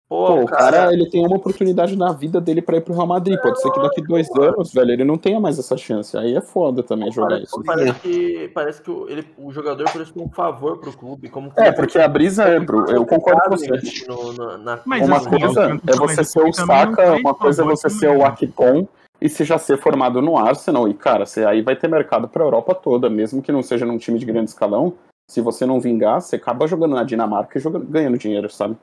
Pô, Pô, o cara, ele tem uma oportunidade na vida dele pra ir pro Real Madrid. Pode ser que daqui dois anos, velho, ele não tenha mais essa chance. Aí é foda também jogar parece, isso. parece que, parece que o, ele, o jogador prestou um favor pro clube. Como É, porque a brisa é, bro, eu concordo com você. No, no, na, Mas uma assim, coisa é você ser o Saka, uma coisa é você também, ser o né? Akpom e você já ser formado no Arsenal. E, cara, você aí vai ter mercado pra Europa toda, mesmo que não seja num time de grande escalão. Se você não vingar, você acaba jogando na Dinamarca e jogando, ganhando dinheiro, sabe?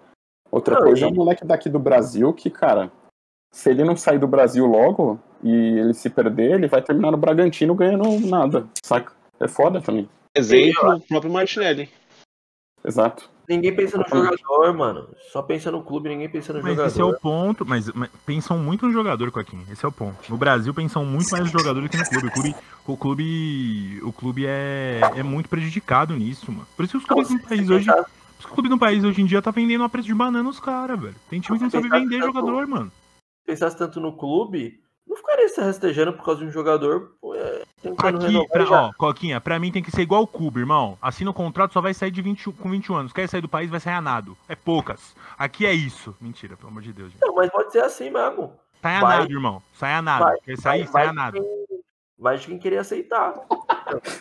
Outra Não, coisa é o moleque daqui do Brasil que, cara, se ele não sair do Brasil logo e ele se perder, ele vai terminar no Bragantino ganhando nada, saca? É foda também. Exemplo, o próprio Martinelli. Exato. Ninguém pensa no jogador, mano. Só pensa no clube, ninguém pensa no Mas jogador. esse é o ponto. Mas, mas pensam muito no jogador, Coquinha. Esse é o ponto. No Brasil pensam muito mais no jogador do que no clube. O clube, o clube, o clube é, é muito prejudicado nisso, mano. Por isso que os clubes no país se hoje. pensar- Os clubes no país hoje em dia tá vendendo a preço de banana os caras, velho. Tem time que não sabe vender tanto- jogador, mano. pensasse tanto no clube, não ficaria se rastejando por causa de um jogador é, Aqui, pra, já. ó, Coquinha, pra mim tem que ser igual o Cuba, irmão. Assina o contrato, só vai sair de 20, com 21 anos. Quer sair do país, vai sair a nado. É poucas. Aqui é isso. Mentira, pelo amor de Deus, gente. Não, mas pode ser assim mesmo. Sai a Vai- nado, irmão. Sai a nado. vai- Quer sair, sai a vai, nado. de quem, vai de quem querer aceitar.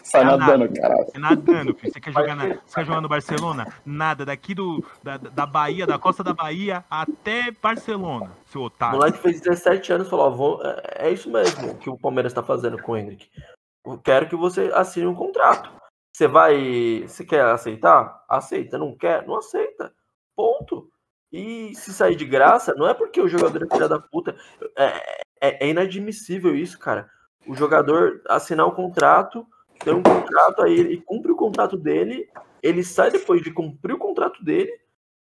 Sai É nadando, caralho. É nadando, filho. Você quer jogar, na, você quer jogar no Barcelona? Nada. Daqui do, da, da Bahia, da costa da Bahia até Barcelona, seu O otário. moleque fez 17 anos e falou: ó, vou- é, é isso mesmo que o Palmeiras tá fazendo com o Hendrick. Eu quero que você assine um contrato. Você vai. Você quer aceitar? Aceita. Não quer? Não aceita. Ponto. E se sair de graça, não é porque o jogador é filha da puta. É, é- é inadmissível isso, cara. O jogador assinar um contrato, ter um contrato, aí ele cumpre o contrato dele, ele sai depois de cumprir o contrato dele,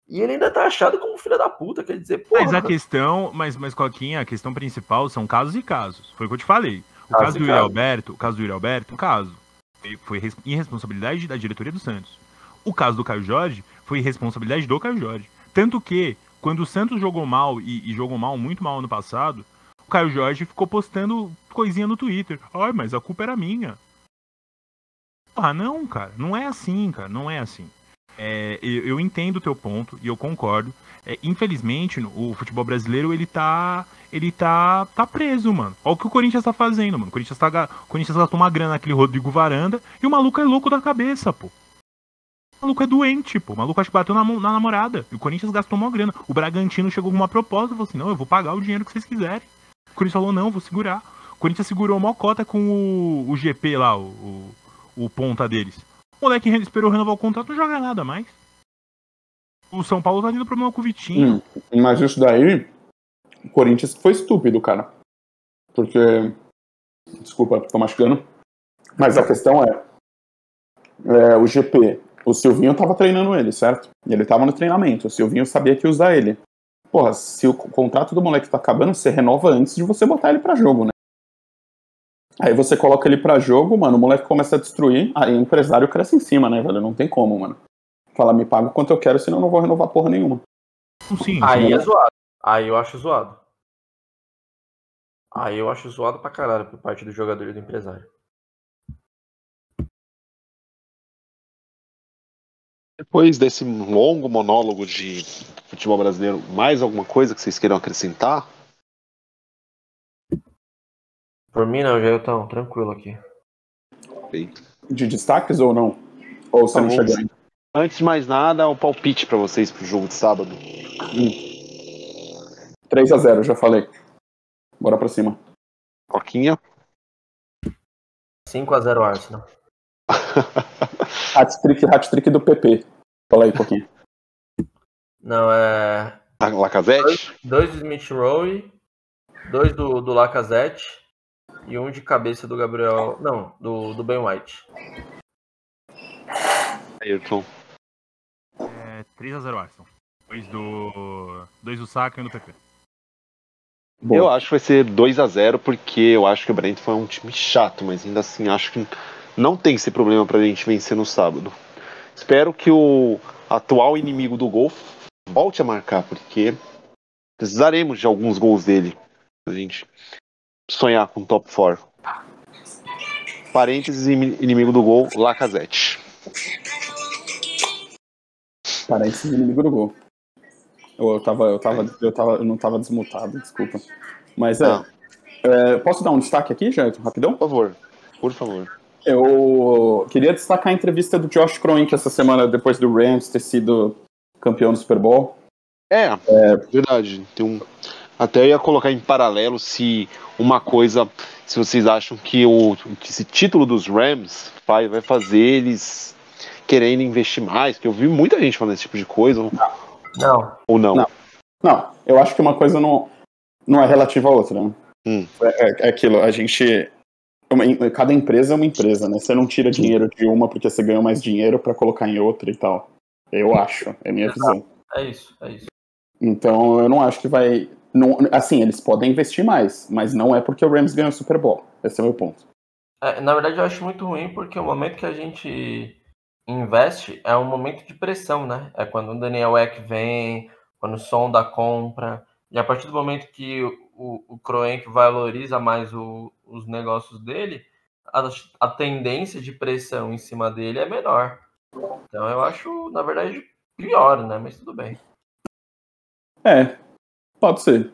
e ele ainda tá achado como filha da puta. Quer dizer, porra, Mas a questão, mas, mas Coquinha, a questão principal são casos e casos. Foi o que eu te falei. O caso e do Yuri. Alberto, o caso do Yuri Alberto, um caso. Foi- Foi res- irresponsabilidade da diretoria do Santos. O caso do Caio Jorge foi responsabilidade do Caio Jorge. Tanto que, quando o Santos jogou mal e, e jogou mal, muito mal ano passado, o Caio Jorge ficou postando coisinha no Twitter. Ai, mas a culpa era minha. Ah, não, cara. Não é assim, cara. Não é assim. É, eu, eu entendo o teu ponto e eu concordo. É, infelizmente, o futebol brasileiro, ele tá. Ele tá, tá preso, mano. Olha o que o Corinthians tá fazendo, mano. O Corinthians, tá, o Corinthians gastou uma grana naquele Rodrigo Varanda e o maluco é louco da cabeça, pô. O maluco é doente, pô. O maluco acho que bateu na, na namorada. E o Corinthians gastou uma grana. O Bragantino chegou com uma proposta e falou assim: não, eu vou pagar o dinheiro que vocês quiserem. O Corinthians falou: não, vou segurar. O Corinthians segurou uma cota com o, o GP lá, o, o, o ponta deles. O moleque esperou renovar o contrato, não joga nada mais. O São Paulo tá tendo problema com o Vitinho. Hum, mas isso daí, o Corinthians foi estúpido, cara. Porque. Desculpa, tô mastigando. Mas a questão é, é, O GP, o Silvinho tava treinando ele, certo? Ele tava no treinamento. O Silvinho sabia que ia usar ele. Porra, se o co- contrato do moleque tá acabando, você renova antes de você botar ele pra jogo, né? Aí você coloca ele pra jogo, mano, o moleque começa a destruir, aí o empresário cresce em cima, né, velho? Não tem como, mano. Fala, me paga o quanto eu quero, senão eu não vou renovar porra nenhuma. Sim, Aí é zoado. Aí eu acho zoado. Aí eu acho zoado pra caralho por parte do jogador e do empresário. Depois desse longo monólogo de futebol brasileiro, mais alguma coisa que vocês queiram acrescentar? Por mim não, já eu tô tranquilo aqui. De destaques ou não? Ou você não chegou ainda? Antes de mais nada, o palpite pra vocês pro jogo de sábado. 3 a 0 já falei. Bora pra cima. Coquinha. 5x0 Arsenal. Hat-trick, hat-trick do PP. Fala aí, Coquinha. Não, é. A Lacazette. Dois do Smith Rowe, dois do, do Lacazette e um de cabeça do Gabriel. Não, do, do Ben White. Ayrton. É 3x0 Arsenal. Dois do. Dois do Saka e um do PP. Boa. Eu acho que vai ser 2 a 0 porque eu acho que o Brentford foi um time chato, mas ainda assim acho que não tem esse problema pra gente vencer no sábado. Espero que o atual inimigo do gol volte a marcar, porque precisaremos de alguns gols dele pra gente sonhar com top 4. Parênteses, inimigo do gol, Lacazette. Parece inimigo do gol. Eu, eu, tava, eu, tava, eu, tava, eu não tava desmutado, desculpa. Mas é, é, Posso dar um destaque aqui, Jair, rapidão? Por favor, por favor. Eu queria destacar a entrevista do Josh Kroenke essa semana, depois do Rams ter sido campeão do Super Bowl. É, verdade. Tem um... Até ia colocar em paralelo se uma coisa, se vocês acham que, o, que esse título dos Rams vai, vai fazer eles querendo investir mais, que eu vi muita gente falando esse tipo de coisa, Não, ou não. Não. Não, eu acho que uma coisa não, não é relativa à outra. Né? Hum. É, é- é aquilo, a gente. Uma- cada empresa é uma empresa, né? Você não tira dinheiro de uma porque você ganhou mais dinheiro pra colocar em outra e tal. Eu acho, é minha visão. é isso, é isso. Então eu não acho que vai. Não, assim, eles podem investir mais, mas não é porque o Rams ganhou o Super Bowl. Esse é o meu ponto. É, na verdade, eu acho muito ruim porque o momento que a gente investe é um momento de pressão, né? É quando o Daniel Eck vem, quando o som da compra. E a partir do momento que o, o Kroenke valoriza mais o- os negócios dele, a, a tendência de pressão em cima dele é menor. Então eu acho, na verdade, pior, né? Mas tudo bem. É, pode ser.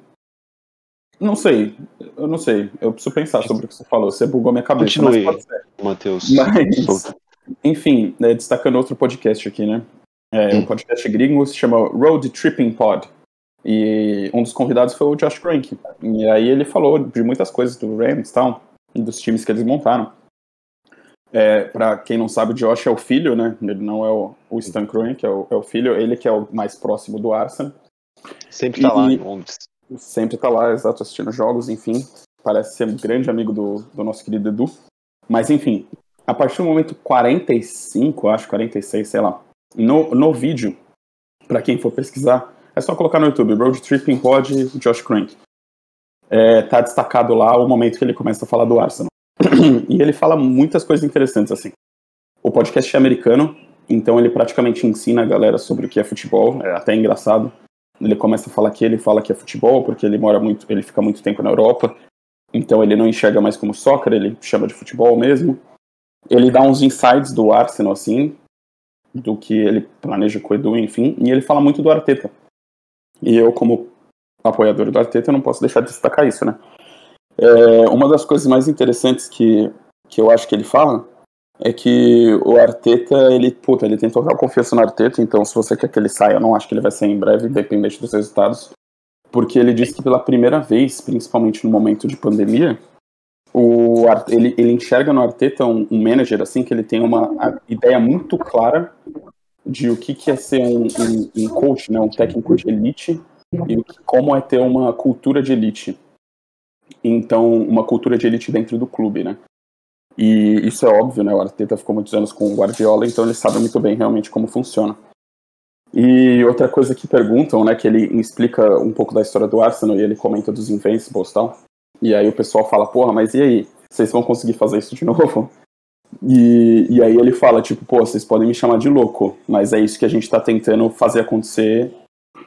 Não sei, eu não sei. Eu preciso pensar sobre o que você falou. Você bugou minha cabeça. Continue. Mas pode ser. Matheus. Mas, enfim, né, destacando outro podcast aqui, né? É, Hum. um podcast gringo se chama Road Tripping Pod. E um dos convidados foi o Josh Kroenke. E aí ele falou de muitas coisas do Rams e tal, e dos times que eles montaram. É, pra quem não sabe, o Josh é o filho, né? Ele não é o, o Stan Kroenke, é o, é o filho. Ele que é o mais próximo do Arsenal. Sempre tá lá E- em Londres. Sempre tá lá, exato, assistindo jogos, enfim. Parece ser um grande amigo do, do nosso querido Edu. Mas, enfim, a partir do momento 45, acho, 46, sei lá, no, no vídeo, pra quem for pesquisar, é só colocar no YouTube, Road Tripping Pod Josh Crank. É, tá destacado lá o momento que ele começa a falar do Arsenal. e ele fala muitas coisas interessantes, assim. O podcast é americano, então ele praticamente ensina a galera sobre o que é futebol, é até engraçado. Ele começa a falar que ele fala que é futebol, porque ele mora muito, ele fica muito tempo na Europa. Então ele não enxerga mais como soccer, ele chama de futebol mesmo. Ele dá uns insights do Arsenal, assim, do que ele planeja com o Edu, enfim, e ele fala muito do Arteta. E eu, como apoiador do Arteta, não posso deixar de destacar isso, né? É, uma das coisas mais interessantes que, que eu acho que ele fala é que o Arteta, ele, puta, ele tem total confiança no Arteta, então se você quer que ele saia, eu não acho que ele vai sair em breve, independente dos resultados, porque ele disse que pela primeira vez, principalmente no momento de pandemia, o ele, ele enxerga no Arteta um, um manager assim que ele tem uma ideia muito clara de o que, que é ser um, um, um coach, né, um técnico de elite e como é ter uma cultura de elite. Então, uma cultura de elite dentro do clube, né? E isso é óbvio, né? O Arteta ficou muitos anos com o Guardiola, então ele sabe muito bem realmente como funciona. E outra coisa que perguntam, né, que ele explica um pouco da história do Arsenal e ele comenta dos Invincibles e tal. E aí o pessoal fala, porra, mas e aí? Vocês vão conseguir fazer isso de novo? E, e aí ele fala, tipo, pô, vocês podem me chamar de louco, mas é isso que a gente tá tentando fazer acontecer,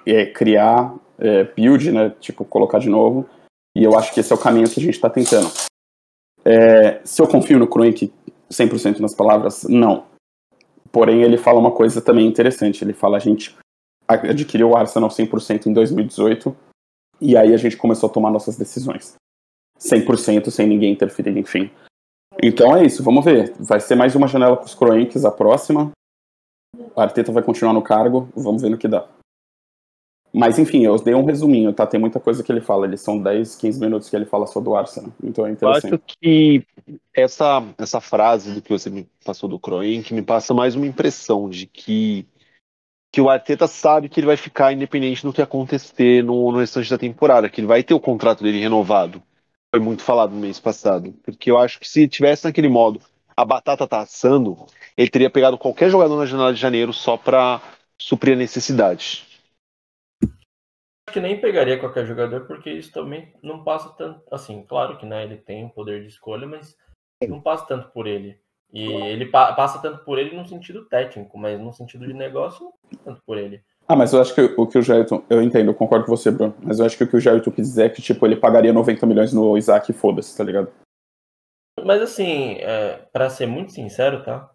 é criar, é, build, né, tipo, colocar de novo. E eu acho que esse é o caminho que a gente tá tentando. É, se eu confio no Kroenke 100% nas palavras, não. Porém, ele fala uma coisa também interessante. Ele fala a gente adquiriu o Arsenal 100% em 2018 e aí a gente começou a tomar nossas decisões. 100% sem ninguém interferir, enfim. Então é isso, vamos ver. Vai ser mais uma janela para os Kroenkes, a próxima. A Arteta vai continuar no cargo, vamos ver no que dá. Mas enfim, eu dei um resuminho, tá? Tem muita coisa que ele fala. Eles são 10, 15 minutos que ele fala só do Arsenal. Então é Eu interessante. acho que essa, essa frase do que você me passou do Kroenke me passa mais uma impressão de que, que o Arteta sabe que ele vai ficar independente do que acontecer no, no restante da temporada, que ele vai ter o contrato dele renovado. Foi muito falado no mês passado. Porque eu acho que se tivesse naquele modo, a batata tá assando, ele teria pegado qualquer jogador na janela de janeiro só pra suprir a necessidade. Acho que nem pegaria qualquer jogador, porque isso também não passa tanto. Assim, claro que né, ele tem o poder de escolha, mas não passa tanto por ele. E ele pa- passa tanto por ele no sentido técnico, mas no sentido de negócio, não tanto por ele. Ah, mas eu acho que o que o Jailton. Eu entendo, eu concordo com você, Bruno. Mas eu acho que o que o Jailton quis dizer é que, tipo, ele pagaria 90 milhões no Isaac e foda-se, tá ligado? Mas assim, é, para ser muito sincero, tá?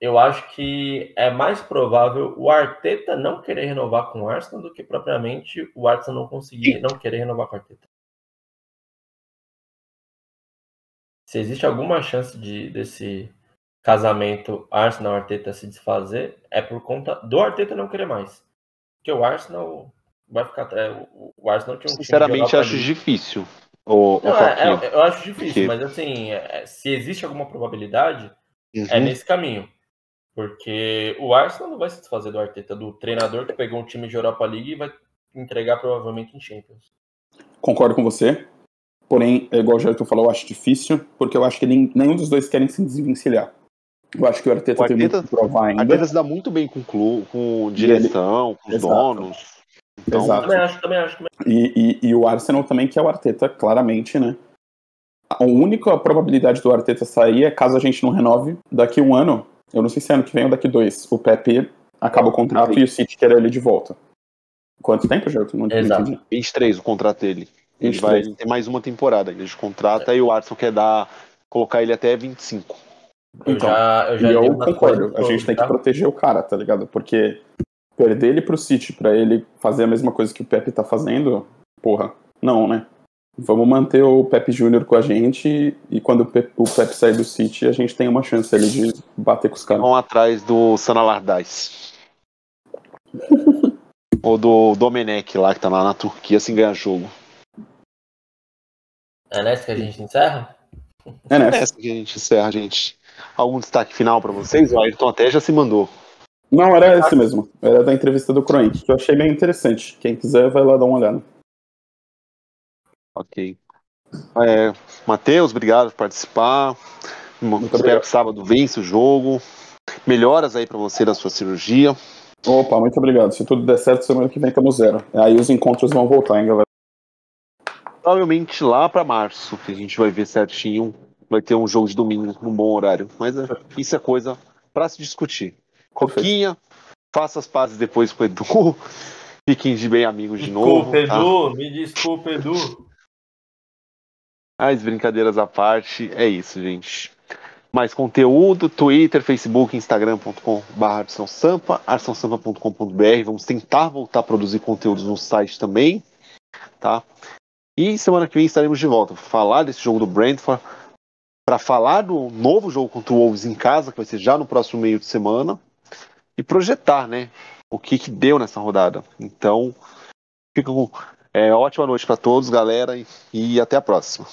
Eu acho que é mais provável o Arteta não querer renovar com o Arsenal do que propriamente o Arsenal não conseguir não querer renovar com o Arteta. Se existe alguma chance de desse casamento Arsenal-Arteta se desfazer, é por conta do Arteta não querer mais. Porque o Arsenal vai ficar. é, o- o Arsenal tinha um Sinceramente, acho difícil. O, o Não, é- Foquinha. é- eu acho difícil, Porque- mas assim, é- se existe alguma probabilidade, Uhum. é nesse caminho. Porque o Arsenal não vai se desfazer do Arteta, do treinador que pegou um time de Europa League e vai entregar provavelmente em Champions. Concordo com você. Porém, é igual o Jailton falou, eu acho difícil, porque eu acho que nem- nenhum dos dois querem se desvencilhar. Eu acho que o Arteta, O tem muito Arteta- que provar ainda. Arteta se dá muito bem com o clube, com direção, com os Exato. donos. Então, Exato. Também acho, também acho. Também... E, e- e o Arsenal também, que é o Arteta, claramente, né? A única probabilidade do Arteta sair é caso a gente não renove daqui um ano. Eu não sei se é ano que vem ou daqui dois. O Pepe acaba o contrato e o City quer ele de volta. Quanto tempo, Jailton? Não Exato. entendi. 23 o contrato dele. Ele 23. vai ter mais uma temporada ainda de contrato, aí o Arsenal quer dar, colocar ele até 25. Eu Então, já, eu já eu concordo. A gente tem que proteger o cara, tá ligado? Porque perder ele pro City pra ele fazer a mesma coisa que o Pepe tá fazendo, porra, não, né? Vamos manter o Pepe Júnior com a gente e quando o Pepe, o Pepe sair do City, a gente tem uma chance ali de bater com os caras. Vão atrás do Sana Lardais. Ou do Domenech lá, que tá lá na Turquia sem ganhar jogo. É nessa que a gente encerra? É É nessa. essa que a gente encerra, gente. Algum destaque final pra vocês? O Ayrton até já se mandou. Não, era esse mesmo. Era da entrevista do Kroenke, que eu achei bem interessante. Quem quiser vai lá dar uma olhada. Ok. É, Matheus, obrigado por participar. Espero obrigado. que sábado vença o jogo. Melhoras aí pra você da sua cirurgia. Opa, muito obrigado. Se tudo der certo, semana que vem temos zero. Aí os encontros vão voltar, hein, galera. Provavelmente lá pra março, que a gente vai ver certinho. Vai ter um jogo de domingo num bom horário. Mas é, isso é coisa pra se discutir. Coquinha, faça as pazes depois com o Edu. Fiquem de bem amigos de novo. Desculpa, tá? Edu, me desculpa, Edu. As brincadeiras à parte, é isso, gente. Mais conteúdo, Twitter, Facebook, Instagram.com.br arçãosampa, arçãosampa.com.br. Vamos tentar voltar a produzir conteúdos no site também, tá? E semana que vem estaremos de volta para falar desse jogo do Brentford, para falar do novo jogo contra o Wolves em casa, que vai ser já no próximo meio de semana, e projetar, né, o que que deu nessa rodada. Então, fica com é, ótima noite para todos, galera, e, e até a próxima.